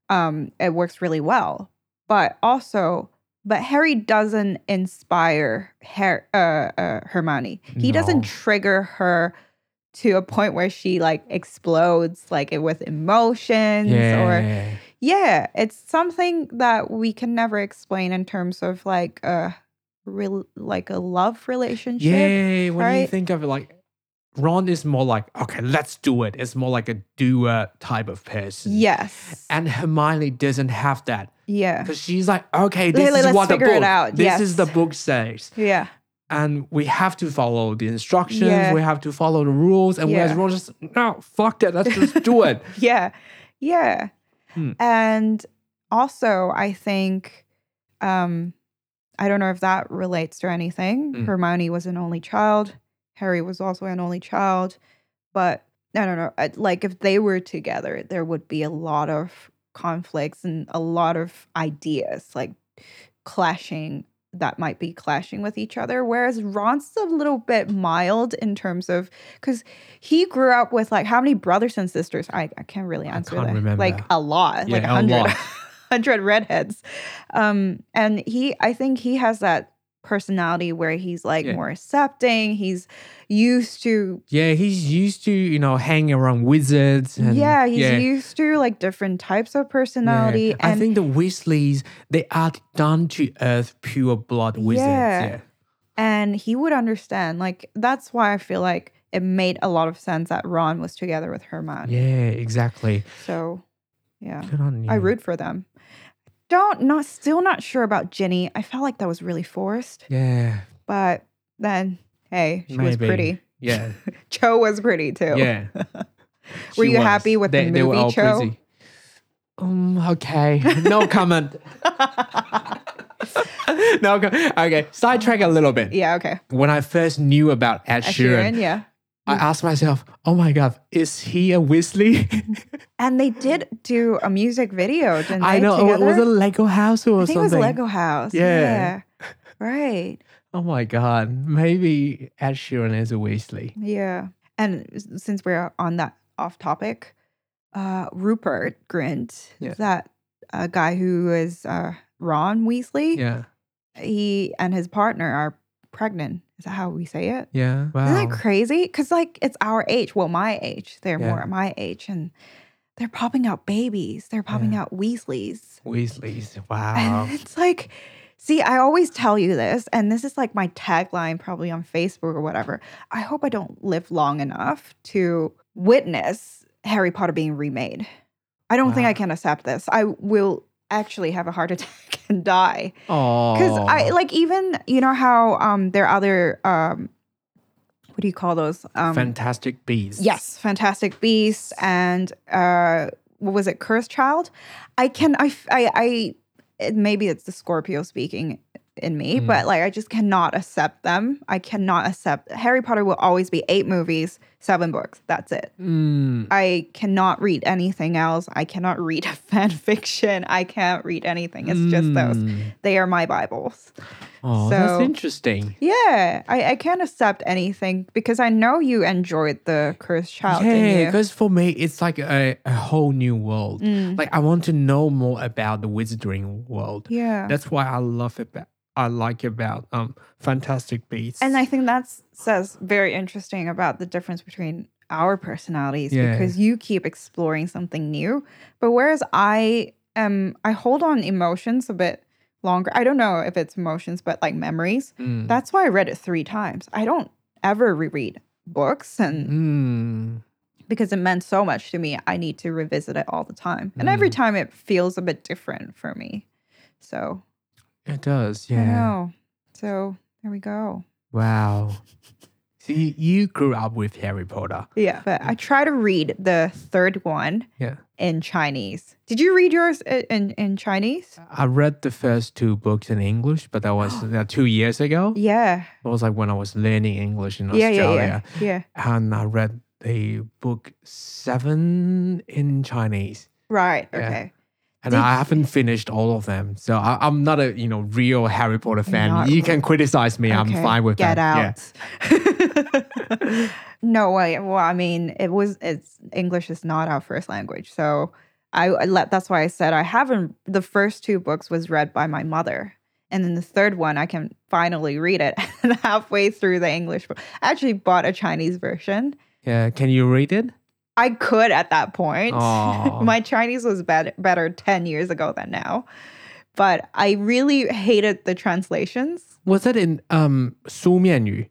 Um it works really well. But also but Harry doesn't inspire Her- uh, uh, Hermione. He doesn't trigger her to a point where she like explodes like it with emotions or yeah. yeah, it's something that we can never explain in terms of like a real like a love relationship. Yeah, when you think of it, like Ron is more like, okay, let's do it. It's more like a doer type of person. Yes. And Hermione doesn't have that yeah. because she's like, okay, this is what the book, out. this is the book says, Yeah. and we have to follow the instructions. Yeah. We have to follow the rules. And whereas Yeah. Ron just no, fuck that, let's just do it. *laughs* Yeah. Yeah. Hmm. And also I think um I don't know if that relates to anything. Mm. Hermione was an only child. Harry was also an only child. But I don't know. Like if they were together, there would be a lot of conflicts and a lot of ideas like clashing that might be clashing with each other. Whereas Ron's a little bit mild in terms of because he grew up with like how many brothers and sisters? I, I can't really answer can't that. remember. Like a lot, like Yeah, a a hundred, *laughs* hundred redheads. Um, and he, I think he has that personality where he's like Yeah. more accepting. He's used to Yeah, he's used to, you know, hanging around wizards. And, yeah, he's yeah. used to like different types of personality. Yeah. I think the Weasleys, they are down to earth, pure blood wizards. Yeah. And he would understand. Like that's why I feel like it made a lot of sense that Ron was together with Hermione. Yeah, exactly. So yeah. Good on you. I root for them. Don't not still not sure about Ginny. I felt like that was really forced. Yeah. But then hey, she was pretty. Yeah. *laughs* Cho was pretty too. Yeah. *laughs* Were you was. happy with the they, they were movie all Cho? pretty. Um, okay. No *laughs* comment. no, okay. Sidetrack a little bit. yeah, okay. When I first knew about Ed, Ed Sheeran, Sheeran, yeah. I asked myself, "Oh my god, is he a Weasley?" And they *laughs* did do a music video, didn't they? I know. Together? Was it Lego House or I think something? it was Lego House. Yeah. yeah. Right. *laughs* Oh my god, maybe Ed Sheeran is a Weasley. Yeah. And since we're on that off topic, uh, Rupert Grint, Yeah. that uh, guy who is uh, Ron Weasley, Yeah. he and his partner are pregnant. Is that how we say it? Yeah. Wow. Isn't that crazy? Because like it's our age. Well, my age. They're Yeah. more my age, and they're popping out babies. They're popping Yeah. out Weasleys. Weasleys. Wow. And it's like, see, I always tell you this, and this is like my tagline probably on Facebook or whatever. I hope I don't live long enough to witness Harry Potter being remade. I don't think I can accept this. I will actually have a heart *laughs* attack and die. Oh. Because I like even you know how um there are other um what do you call those? Um Fantastic Beasts. Yes, Fantastic Beasts and uh what was it, Cursed Child? I can I I it, maybe it's the Scorpio speaking in me, Mm. but like I just cannot accept them. I cannot accept Harry Potter will always be eight movies, seven books. That's it. Mm. I cannot read anything else. I cannot read *laughs* fan fiction. I can't read anything. It's just those. Mm. They are my Bibles. Oh, that's interesting. Yeah, I, I can't accept anything because I know you enjoyed the Cursed Child, yeah, because for me, it's like a, a whole new world. Mm. Like I want to know more about the wizarding world. Yeah. That's why I love it. I like about um Fantastic Beasts. And I think that says very interesting about the difference between our personalities Yeah. because you keep exploring something new, but whereas I am I hold on emotions a bit longer. I don't know if it's emotions, but like memories. Mm. That's why I read it three times. I don't ever reread books and Mm. because it meant so much to me, I need to revisit it all the time. And every Mm. time it feels a bit different for me. So It does. I Yeah. know. So there we go. Wow. So you, you grew up with Harry Potter. Yeah. But I try to read the third one Yeah. in Chinese. Did you read yours i- in, in Chinese? I read the first two books in English, but that was *gasps* uh, two years ago. Yeah. It was like when I was learning English in Yeah, yeah, yeah. Yeah. And I read the book seven in Chinese. Right. Yeah. Okay. And Did- I haven't finished all of them. So I, I'm not a you know real Harry Potter fan. you can criticize me. I'm fine with Get that. out. *laughs* no way. Well, I mean, it was it's English is not our first language, so I, I let. That's why I said I haven't. The first two books was read by my mother, and then the third one I can finally read it. *laughs* Halfway through the English book, I actually bought a Chinese version. Yeah. Yeah. Can you read it? I could at that point. *laughs* My Chinese was better better 10 years ago than now. But I really hated the translations. Was it in um Su Mianyu?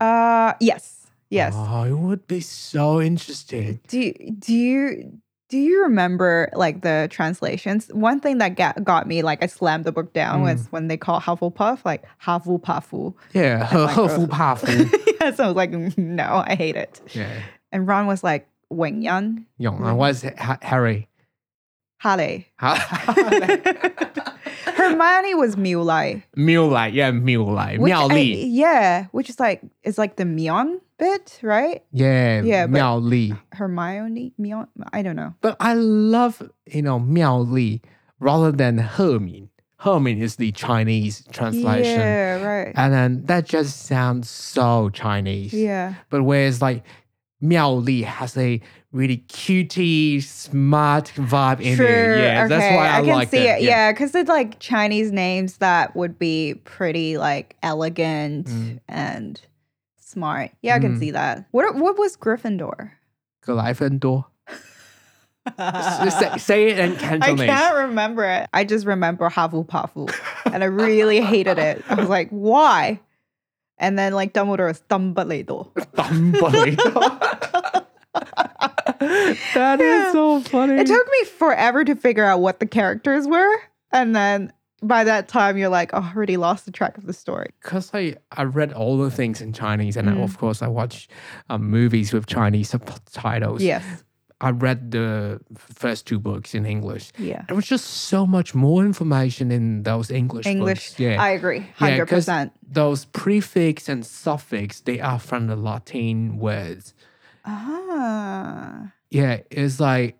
Uh yes. Yes. Oh, it would be so interesting. Do do you do you remember like the translations? One thing that got, got me like I slammed the book down mm. was when they call Hufflepuff like Hufflepuff. Yeah, Hufflepuff. Like, *laughs* *laughs* yes, yeah, so I was like, mm, no, I hate it. Yeah. And Ron was like, Wing Yan, Young. And what's Ha- Harry? Hale. Hermione. Hermione was Miu Lai. 妙来, yeah, 妙来, which 妙 I- 丽. Yeah, which is like it's like the Mion bit, right? Yeah, Yeah, but- 妙丽. Hermione, Mion. I don't know. But I love, you know, 妙丽 rather than 赫敏. Hermin is the Chinese translation. Yeah, right. And then that just sounds so Chinese. yeah. But whereas like Miao Li has a really cutie, smart vibe in sure, it. Yeah, okay. that's why I, I can like see it. it. Yeah, because yeah, it's like Chinese names that would be pretty like elegant mm. and smart. Yeah, I can mm. see that. What what was Gryffindor? Gryffindor. *laughs* say, say, it in Cantonese. I can't remember it. I just remember Hufflepuff, and I really hated it. I was like, why? And then like Dumbledore was Dumbledore. Dumbledore. *laughs* that is Yeah. so funny. It took me forever to figure out what the characters were, and then by that time you're like, oh, I already lost the track of the story. because I, I read all the things in Chinese, and Mm. of course I watch um, movies with Chinese subtitles. Yes. I read the first two books in English. Yeah. There was just so much more information in those English books. English. books. Yeah. I agree. Yeah, Hundred 'cause percent. those prefix and suffix, they are from the Latin words. Ah. Yeah, it's like,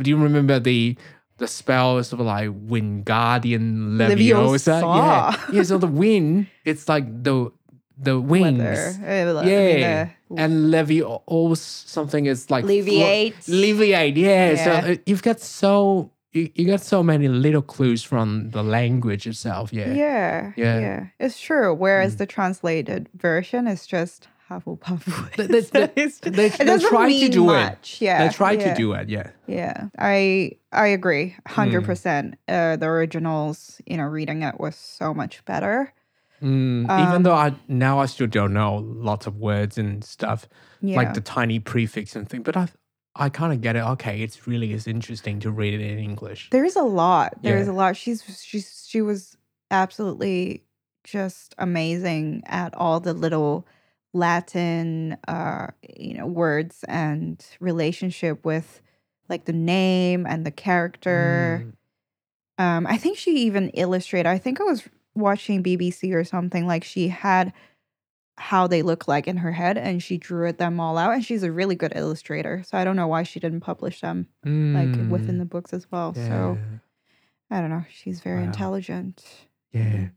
do you remember the the spells of like Wingardium Leviosa? Yeah, Leviosa. yeah. yeah. So the wind, it's like the the wings, Weather. Yeah. The- levy levio something is like flo- Alleviate. Alleviate, yeah. Yeah. So uh, you've got so you, you get so many little clues from the language itself. Yeah. Yeah. Yeah. Yeah. It's true. Whereas Mm. the translated version is just Hufflepuff. *laughs* *laughs* They, they, just- they, they try to do it. Yeah. They try yeah. to do it. Yeah. Yeah, I I agree, hundred Mm. percent. Uh, the originals, you know, reading it was so much better. Mm, Um, even though I now I still don't know lots of words and stuff, Yeah, like the tiny prefix and thing, but I I kind of get it. Okay, it's really is interesting to read it in English. there is a lot. There is Yeah. a lot. She's she's she was absolutely just amazing at all the little Latin, uh, you know, words and relationship with like the name and the character. Mm, Um, I think she even illustrated. I think I was watching BBC or something. Like she had how they look like in her head, and she drew it them all out. And she's a really good illustrator. So I don't know why she didn't publish them like within mm, the books as well. yeah, So I don't know. She's very Wow. intelligent. yeah.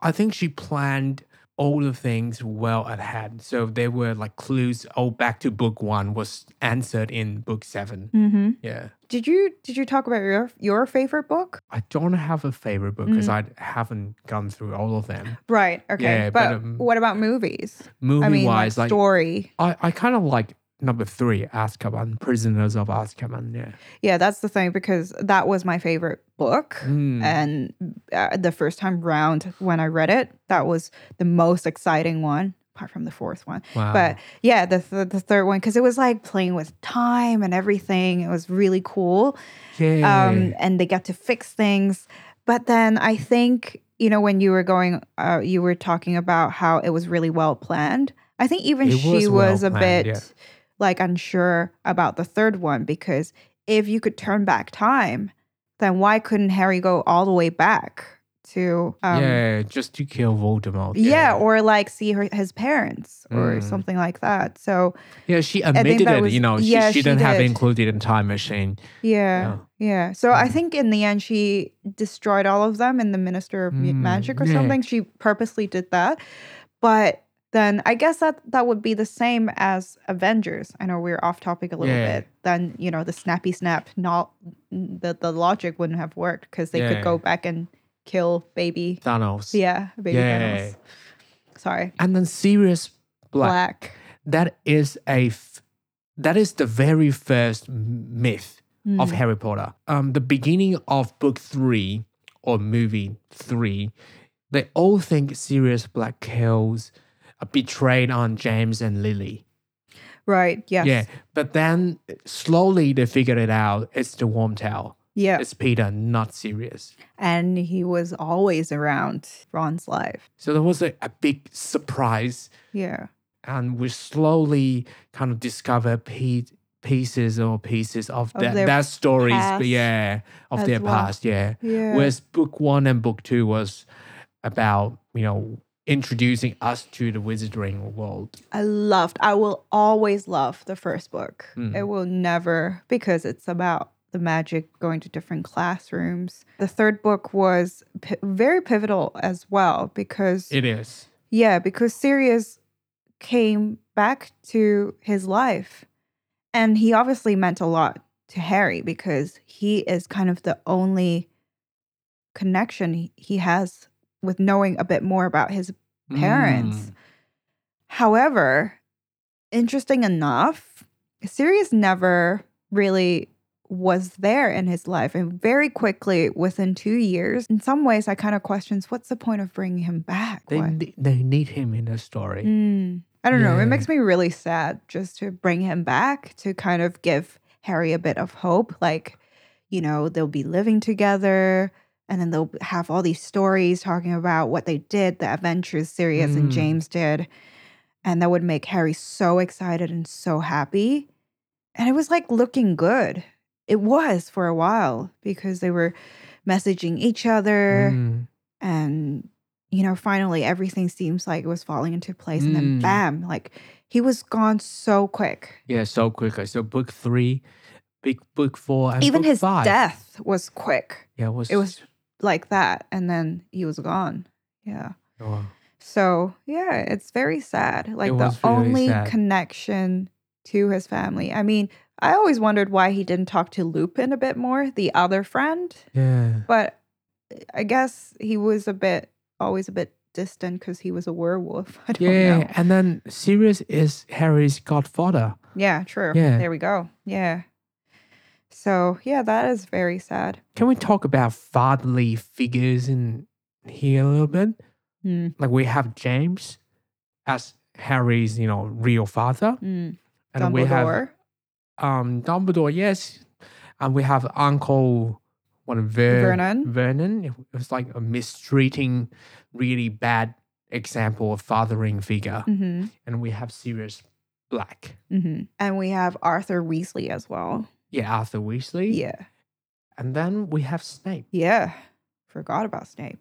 I think she planned all the things well ahead. So there were like clues. Oh, back to book one was answered in book seven. Mm-hmm. Yeah. Did you did you talk about your your favorite book? I don't have a favorite book because Mm. I haven't gone through all of them. Right. Okay. Yeah, but but, um, what about movies? Movie I mean, wise, like like story. I, I kind of like number three, Azkaban, Prisoners of Azkaban. Yeah. Yeah, that's the thing because that was my favorite book. Mm. And uh, the first time round when I read it, that was the most exciting one, apart from the fourth one. wow. But yeah, the th- the third one because it was like playing with time and everything. It was really cool. yeah. Um, and they get to fix things. But then I think you know when you were going, uh, you were talking about how it was really well planned. I think even It she was was, well a planned, bit yeah. Like unsure about the third one because if you could turn back time, then why couldn't Harry go all the way back to um, yeah, just to kill Voldemort. yeah, or like see her his parents or Mm. something like that. So yeah, she admitted it. was- you know, yeah, she, she she didn't have included in Time Machine. yeah, yeah. So I Mm. think in the end she destroyed all of them in the Minister of Mm, Magic or yeah. something. She purposely did that, but then I guess that that would be the same as Avengers. I know we're off topic a little Yeah. bit. Then you know the snappy snap, not the the logic wouldn't have worked because they Yeah. could go back and kill baby. Thanos. Yeah, baby Yeah. Thanos. Sorry, And then Sirius Black. black. That is a f- that is the very first myth of Mm. Harry Potter. Um, the beginning of book three or movie three, they all think Sirius Black kills, betrayed on James and Lily. Right. Yes. Yeah, but then slowly they figured it out. It's the warm Wormtail. Yeah. It's Peter, not Sirius. And he was always around Ron's life. So there was a, a big surprise, Yeah. and we slowly kind of discover pe- pieces or pieces of, Of that, their that stories, past yeah, of their well. past, yeah. Yeah. Whereas book one and book two was about you know introducing us to the wizarding world. I loved, I will always love the first book. Mm. It will never, because it's about the magic going to different classrooms. The third book was pi very pivotal as well because, It is. yeah, because Sirius came back to his life. And he obviously meant a lot to Harry because he is kind of the only connection he has with knowing a bit more about his parents. Mm. However, interesting enough, Sirius never really was there in his life. And very quickly, within two years, in some ways, I kind of questions what's the point of bringing him back? They, they need him in the story. Mm. I don't know. It makes me really sad just to bring him back to kind of give Harry a bit of hope. Like, you know, they'll be living together and then they'll have all these stories talking about what they did, the adventures Sirius and Mm. James did. And that would make Harry so excited and so happy. And it was like looking good. It was for a while because they were messaging each other Mm. and you know finally everything seems like it was falling into place and then Mm. bam like he was gone so quick Yeah, so quickly. So book three, big book four, and even his five. death was quick Yeah, it was. it was like that and then he was gone yeah oh, so yeah it's very sad like the was really only sad. connection to his family i mean I always wondered why he didn't talk to Lupin a bit more, the other friend. Yeah. But I guess he was a bit, always a bit distant because he was a werewolf. *laughs* I don't Yeah. know. And then Sirius is Harry's godfather. Yeah, true. Yeah. There we go. Yeah. So, yeah, that is very sad. Can we talk about fatherly figures in here a little bit? Mm, Like we have James as Harry's, you know, real father. mm. And we have Dumbledore. um Dumbledore, yes. And we have Uncle what Ver- Vernon. Vernon. It was like a mistreating, really bad example of fathering figure. hmm And we have Sirius Black. hmm And we have Arthur Weasley as well. Yeah, Arthur Weasley. Yeah. And then we have Snape. Yeah. Forgot about Snape.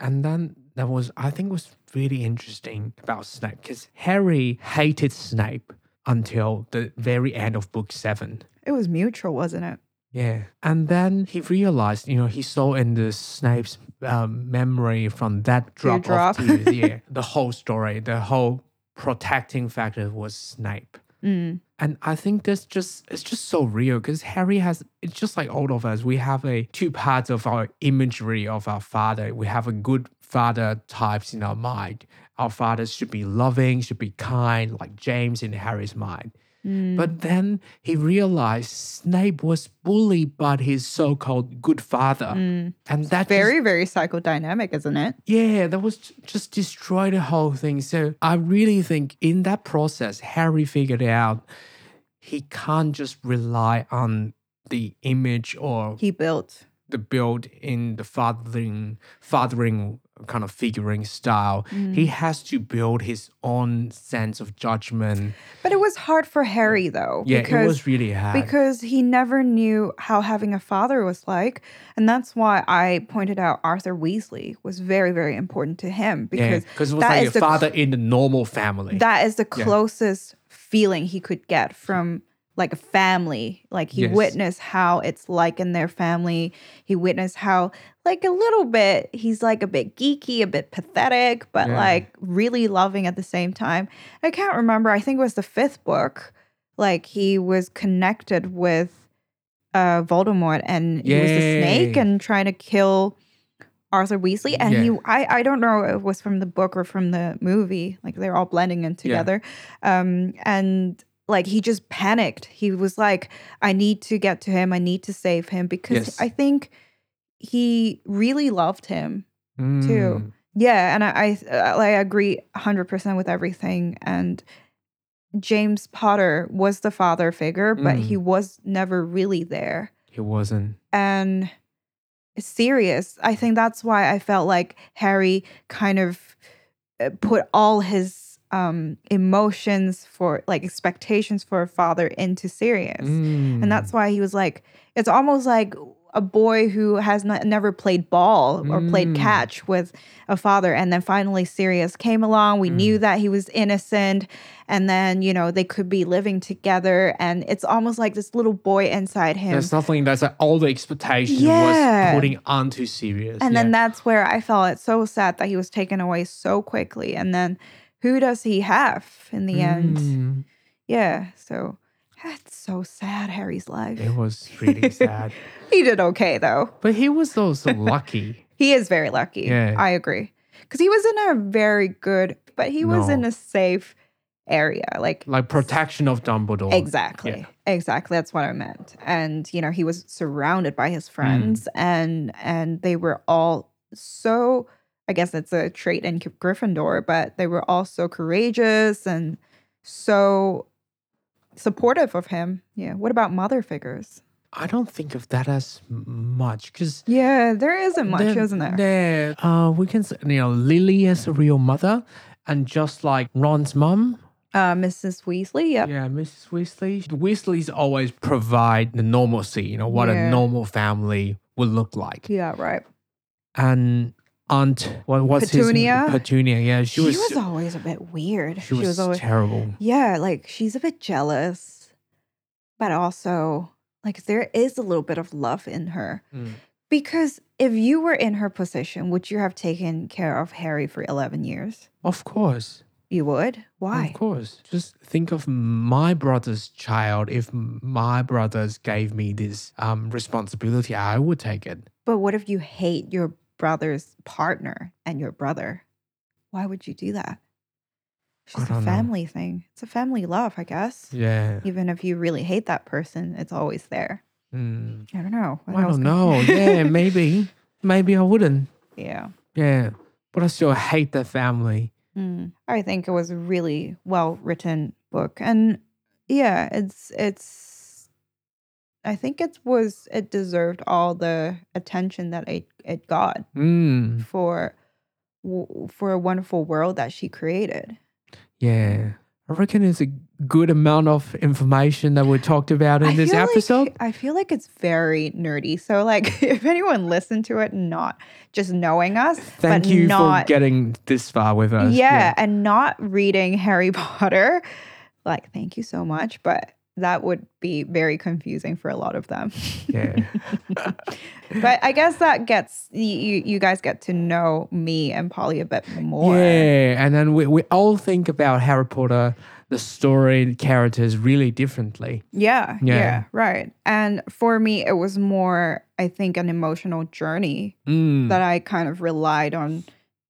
And then there was, I think, was really interesting about Snape because Harry hated Snape until the very end of book seven. It was mutual, wasn't it? Yeah. And then he realized, you know, he saw in the Snape's um, memory from that drop Teardrop. of tears. yeah. *laughs* The whole story, the whole protecting factor was Snape. Mm. And I think that's just it's just so real because Harry has it's just like all of us. We have a two parts of our imagery of our father. We have a good father types in our mind. Our fathers should be loving, should be kind, like James in Harry's mind. Mm. But then he realized Snape was bullied by his so-called good father. Mm. And that just- Very, very psychodynamic, isn't it? yeah, that was just destroy the whole thing. So I really think in that process, Harry figured out he can't just rely on the image or He built. the build in the fathering fathering kind of figuring style. Mm. He has to build his own sense of judgment. But it was hard for Harry, though. Yeah, because, it was really hard. Because he never knew how having a father was like. And that's why I pointed out Arthur Weasley was very, very important to him. Because because it was that like is a the father in the normal family. that is the Yeah. closest feeling he could get from like a family like he Yes. witnessed how it's like in their family he witnessed how like a little bit he's like a bit geeky a bit pathetic but Yeah. like really loving at the same time i can't remember i think it was the fifth book like he was connected with uh voldemort and he was a snake and trying to kill Arthur Weasley, and Yeah. he I I don't know if it was from the book or from the movie. Like they're all blending in together, um, and like he just panicked. He was like, "I need to get to him. I need to save him," because Yes. I think he really loved him. Mm. too. Yeah, and I I, uh, I agree hundred percent with everything. And James Potter was the father figure, but Mm. he was never really there He wasn't. and Sirius. I think that's why I felt like Harry kind of uh, put all his um emotions for like expectations for a father into Sirius. Mm. And that's why he was like it's almost like a boy who has not, never played ball or played Mm. catch with a father and then finally Sirius came along. We Mm. knew that he was innocent and then, you know, they could be living together and it's almost like this little boy inside him. There's nothing that's like all the expectation Yeah. was putting onto Sirius. And yeah. then that's where I felt it so sad that he was taken away so quickly. And then who does he have in the end? Mm. Yeah. So that's so sad, Harry's life. It was really *laughs* sad. He did okay though. But he was also *laughs* lucky. He is very lucky. Yeah. I agree. Because he was in a very good, but he was No. in a safe area. Like Like protection of Dumbledore. Exactly. Yeah. Exactly. That's what I meant. And you know, he was surrounded by Mm. his friends and and they were all so I guess it's a trait in Gryffindor, but they were all so courageous and so supportive of him. Yeah. What about mother figures? I don't think of that as much because Yeah, there isn't much, isn't there? There, uh, we can say, you know, Lily is a real mother, and just like Ron's mum, Uh, Mrs. Weasley. Yep. yeah, Mrs. Weasley. The Weasleys always provide the normalcy, you know, what Yeah. a normal family would look like. Yeah. Right. And Aunt, what was Petunia? his Petunia? Yeah, she, She, was, was, always a bit weird. she was, always terrible. Yeah, like she's a bit jealous, but also like there is a little bit of love in her. Mm. Because if you were in her position, would you have taken care of Harry for 11 years? Of course, You would? Why? Of course. Just think of my brother's child. If my brothers gave me this um, responsibility, I would take it. But what if you hate your brother's partner and your brother? Why would you do that? It's just a don't know. family thing. It's a family love, I guess. Yeah. Even if you really hate that person, it's always there. Mm. I don't know. What I don't know. Yeah, *laughs* maybe. Maybe I wouldn't. yeah. Yeah. But I still hate the family. Mm. I think it was a really well written book, and yeah, it's it's. I think it was it deserved all the attention that it it got Mm. for for a wonderful world that she created. Yeah. I reckon it's a good amount of information that we talked about in I this feel like- episode. I feel like it's very nerdy. So like, *laughs* if anyone listened to it, not just knowing us, Thank but you not for getting this far with us. yeah, and not reading Harry *laughs* Potter. Like, thank you so much, but that would be very confusing for a lot of them. Yeah. *laughs* but I guess that gets you, you guys get to know me and Polly a bit more. Yeah. And then we, we all think about Harry Potter, the story, characters really differently. Yeah, Yeah. yeah, right. And for me, it was more, I think, an emotional journey Mm. that I kind of relied on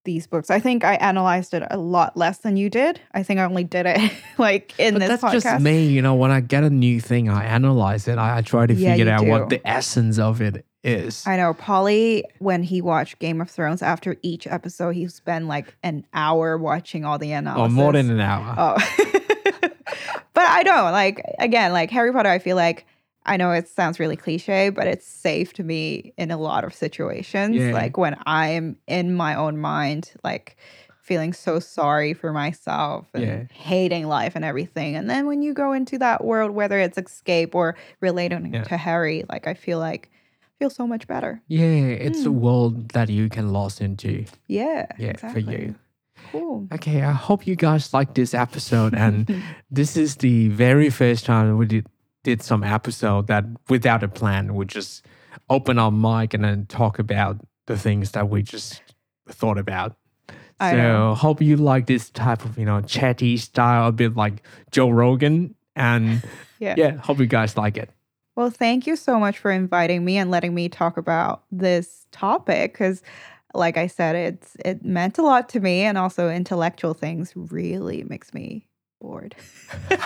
these books. I think I analyzed it a lot less than you did. I think I only did it *laughs* like in But this that's podcast. just me, you know. When I get a new thing, I analyze it. I, I try to Yeah, figure out what the essence of it is. I know Polly, when he watched Game of Thrones, after each episode, he spent like an hour watching all the oh, analysis. or more than an hour. Oh. *laughs* but I don't like again, like Harry Potter, I feel like I know it sounds really cliche, but it's safe to me in a lot of situations. Yeah. Like when I'm in my own mind, like feeling so sorry for myself and Yeah. hating life and everything. And then when you go into that world, whether it's escape or relating Yeah. to Harry, like I feel like I feel so much better. Yeah, it's a Mm. world that you can lost into. Yeah. Yeah, exactly. for you. Cool. Okay, I hope you guys like this episode. And *laughs* this is the very first time we did, did some episode that without a plan, we just open our mic and then talk about the things that we just thought about. I so know. hope you like this type of, you know, chatty style, a bit like Joe Rogan. And *laughs* Yeah. yeah, hope you guys like it. Well, thank you so much for inviting me and letting me talk about this topic because like I said, it's it meant a lot to me and also intellectual things really makes me bored. *laughs*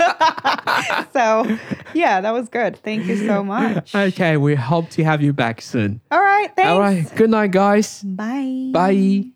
so yeah, that was good. Thank you so much. Okay, we hope to have you back soon. All right, thanks. All right, good night, guys. Bye. Bye.